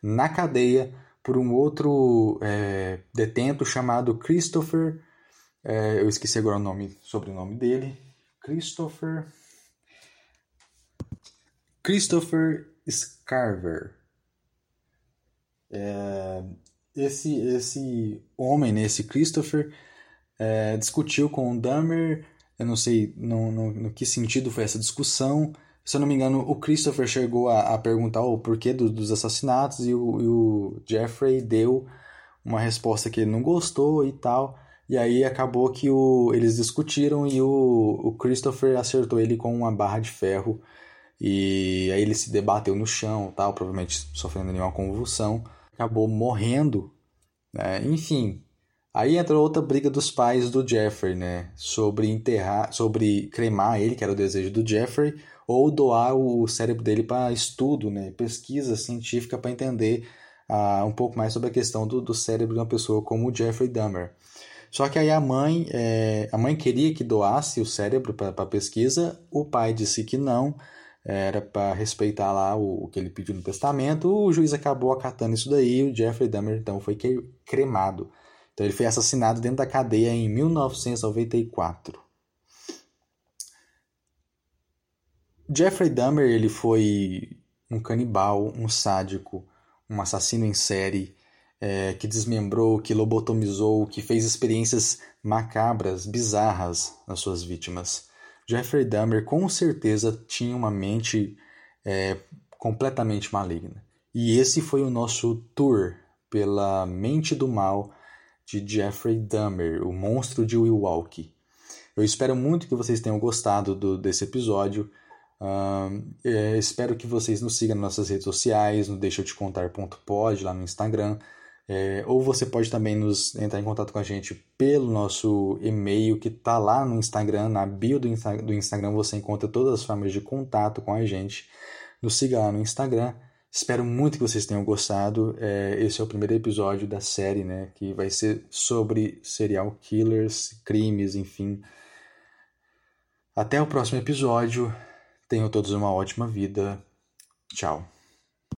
na cadeia por um outro é, detento chamado Christopher. É, eu esqueci agora o nome, sobrenome dele. Christopher. Christopher Scarver. É, esse, esse homem, né, esse Christopher, é, discutiu com o Dahmer. Eu não sei no, no, no, que sentido foi essa discussão. Se eu não me engano, o Christopher chegou a, a perguntar o porquê do, dos assassinatos e o, e o Jeffrey deu uma resposta que ele não gostou e tal. E aí acabou que o, eles discutiram e o, o Christopher acertou ele com uma barra de ferro. E aí ele se debateu no chão, tal, provavelmente sofrendo nenhuma convulsão. Acabou morrendo. Né? Enfim, aí entrou outra briga dos pais do Jeffrey, né? Sobre enterrar, sobre cremar ele, que era o desejo do Jeffrey, ou doar o cérebro dele para estudo, né? Pesquisa científica para entender uh, um pouco mais sobre a questão do, do cérebro de uma pessoa como o Jeffrey Dahmer. Só que aí a mãe, é, a mãe queria que doasse o cérebro para pesquisa, o pai disse que não, era para respeitar lá o, o, que ele pediu no testamento. O juiz acabou acatando isso daí, o Jeffrey Dahmer então foi cremado. Então ele foi assassinado dentro da cadeia em 1994. Jeffrey Dahmer ele foi um canibal, um sádico, um assassino em série, é, que desmembrou, que lobotomizou, que fez experiências macabras, bizarras nas suas vítimas. Jeffrey Dahmer com certeza tinha uma mente é, completamente maligna. E esse foi o nosso tour pela mente do mal de Jeffrey Dahmer, o monstro de Milwaukee. Eu espero muito que vocês tenham gostado do, desse episódio. Uh, espero que vocês nos sigam nas nossas redes sociais, no deixa eu te contar.pod lá no Instagram. É, ou você pode também nos entrar em contato com a gente pelo nosso e-mail que está lá no Instagram, na bio do, Insta do Instagram você encontra todas as formas de contato com a gente. Nos siga lá no Instagram. Espero muito que vocês tenham gostado. É, esse é o primeiro episódio da série, né? Que vai ser sobre serial killers, crimes, enfim. Até o próximo episódio. Tenham todos uma ótima vida. Tchau.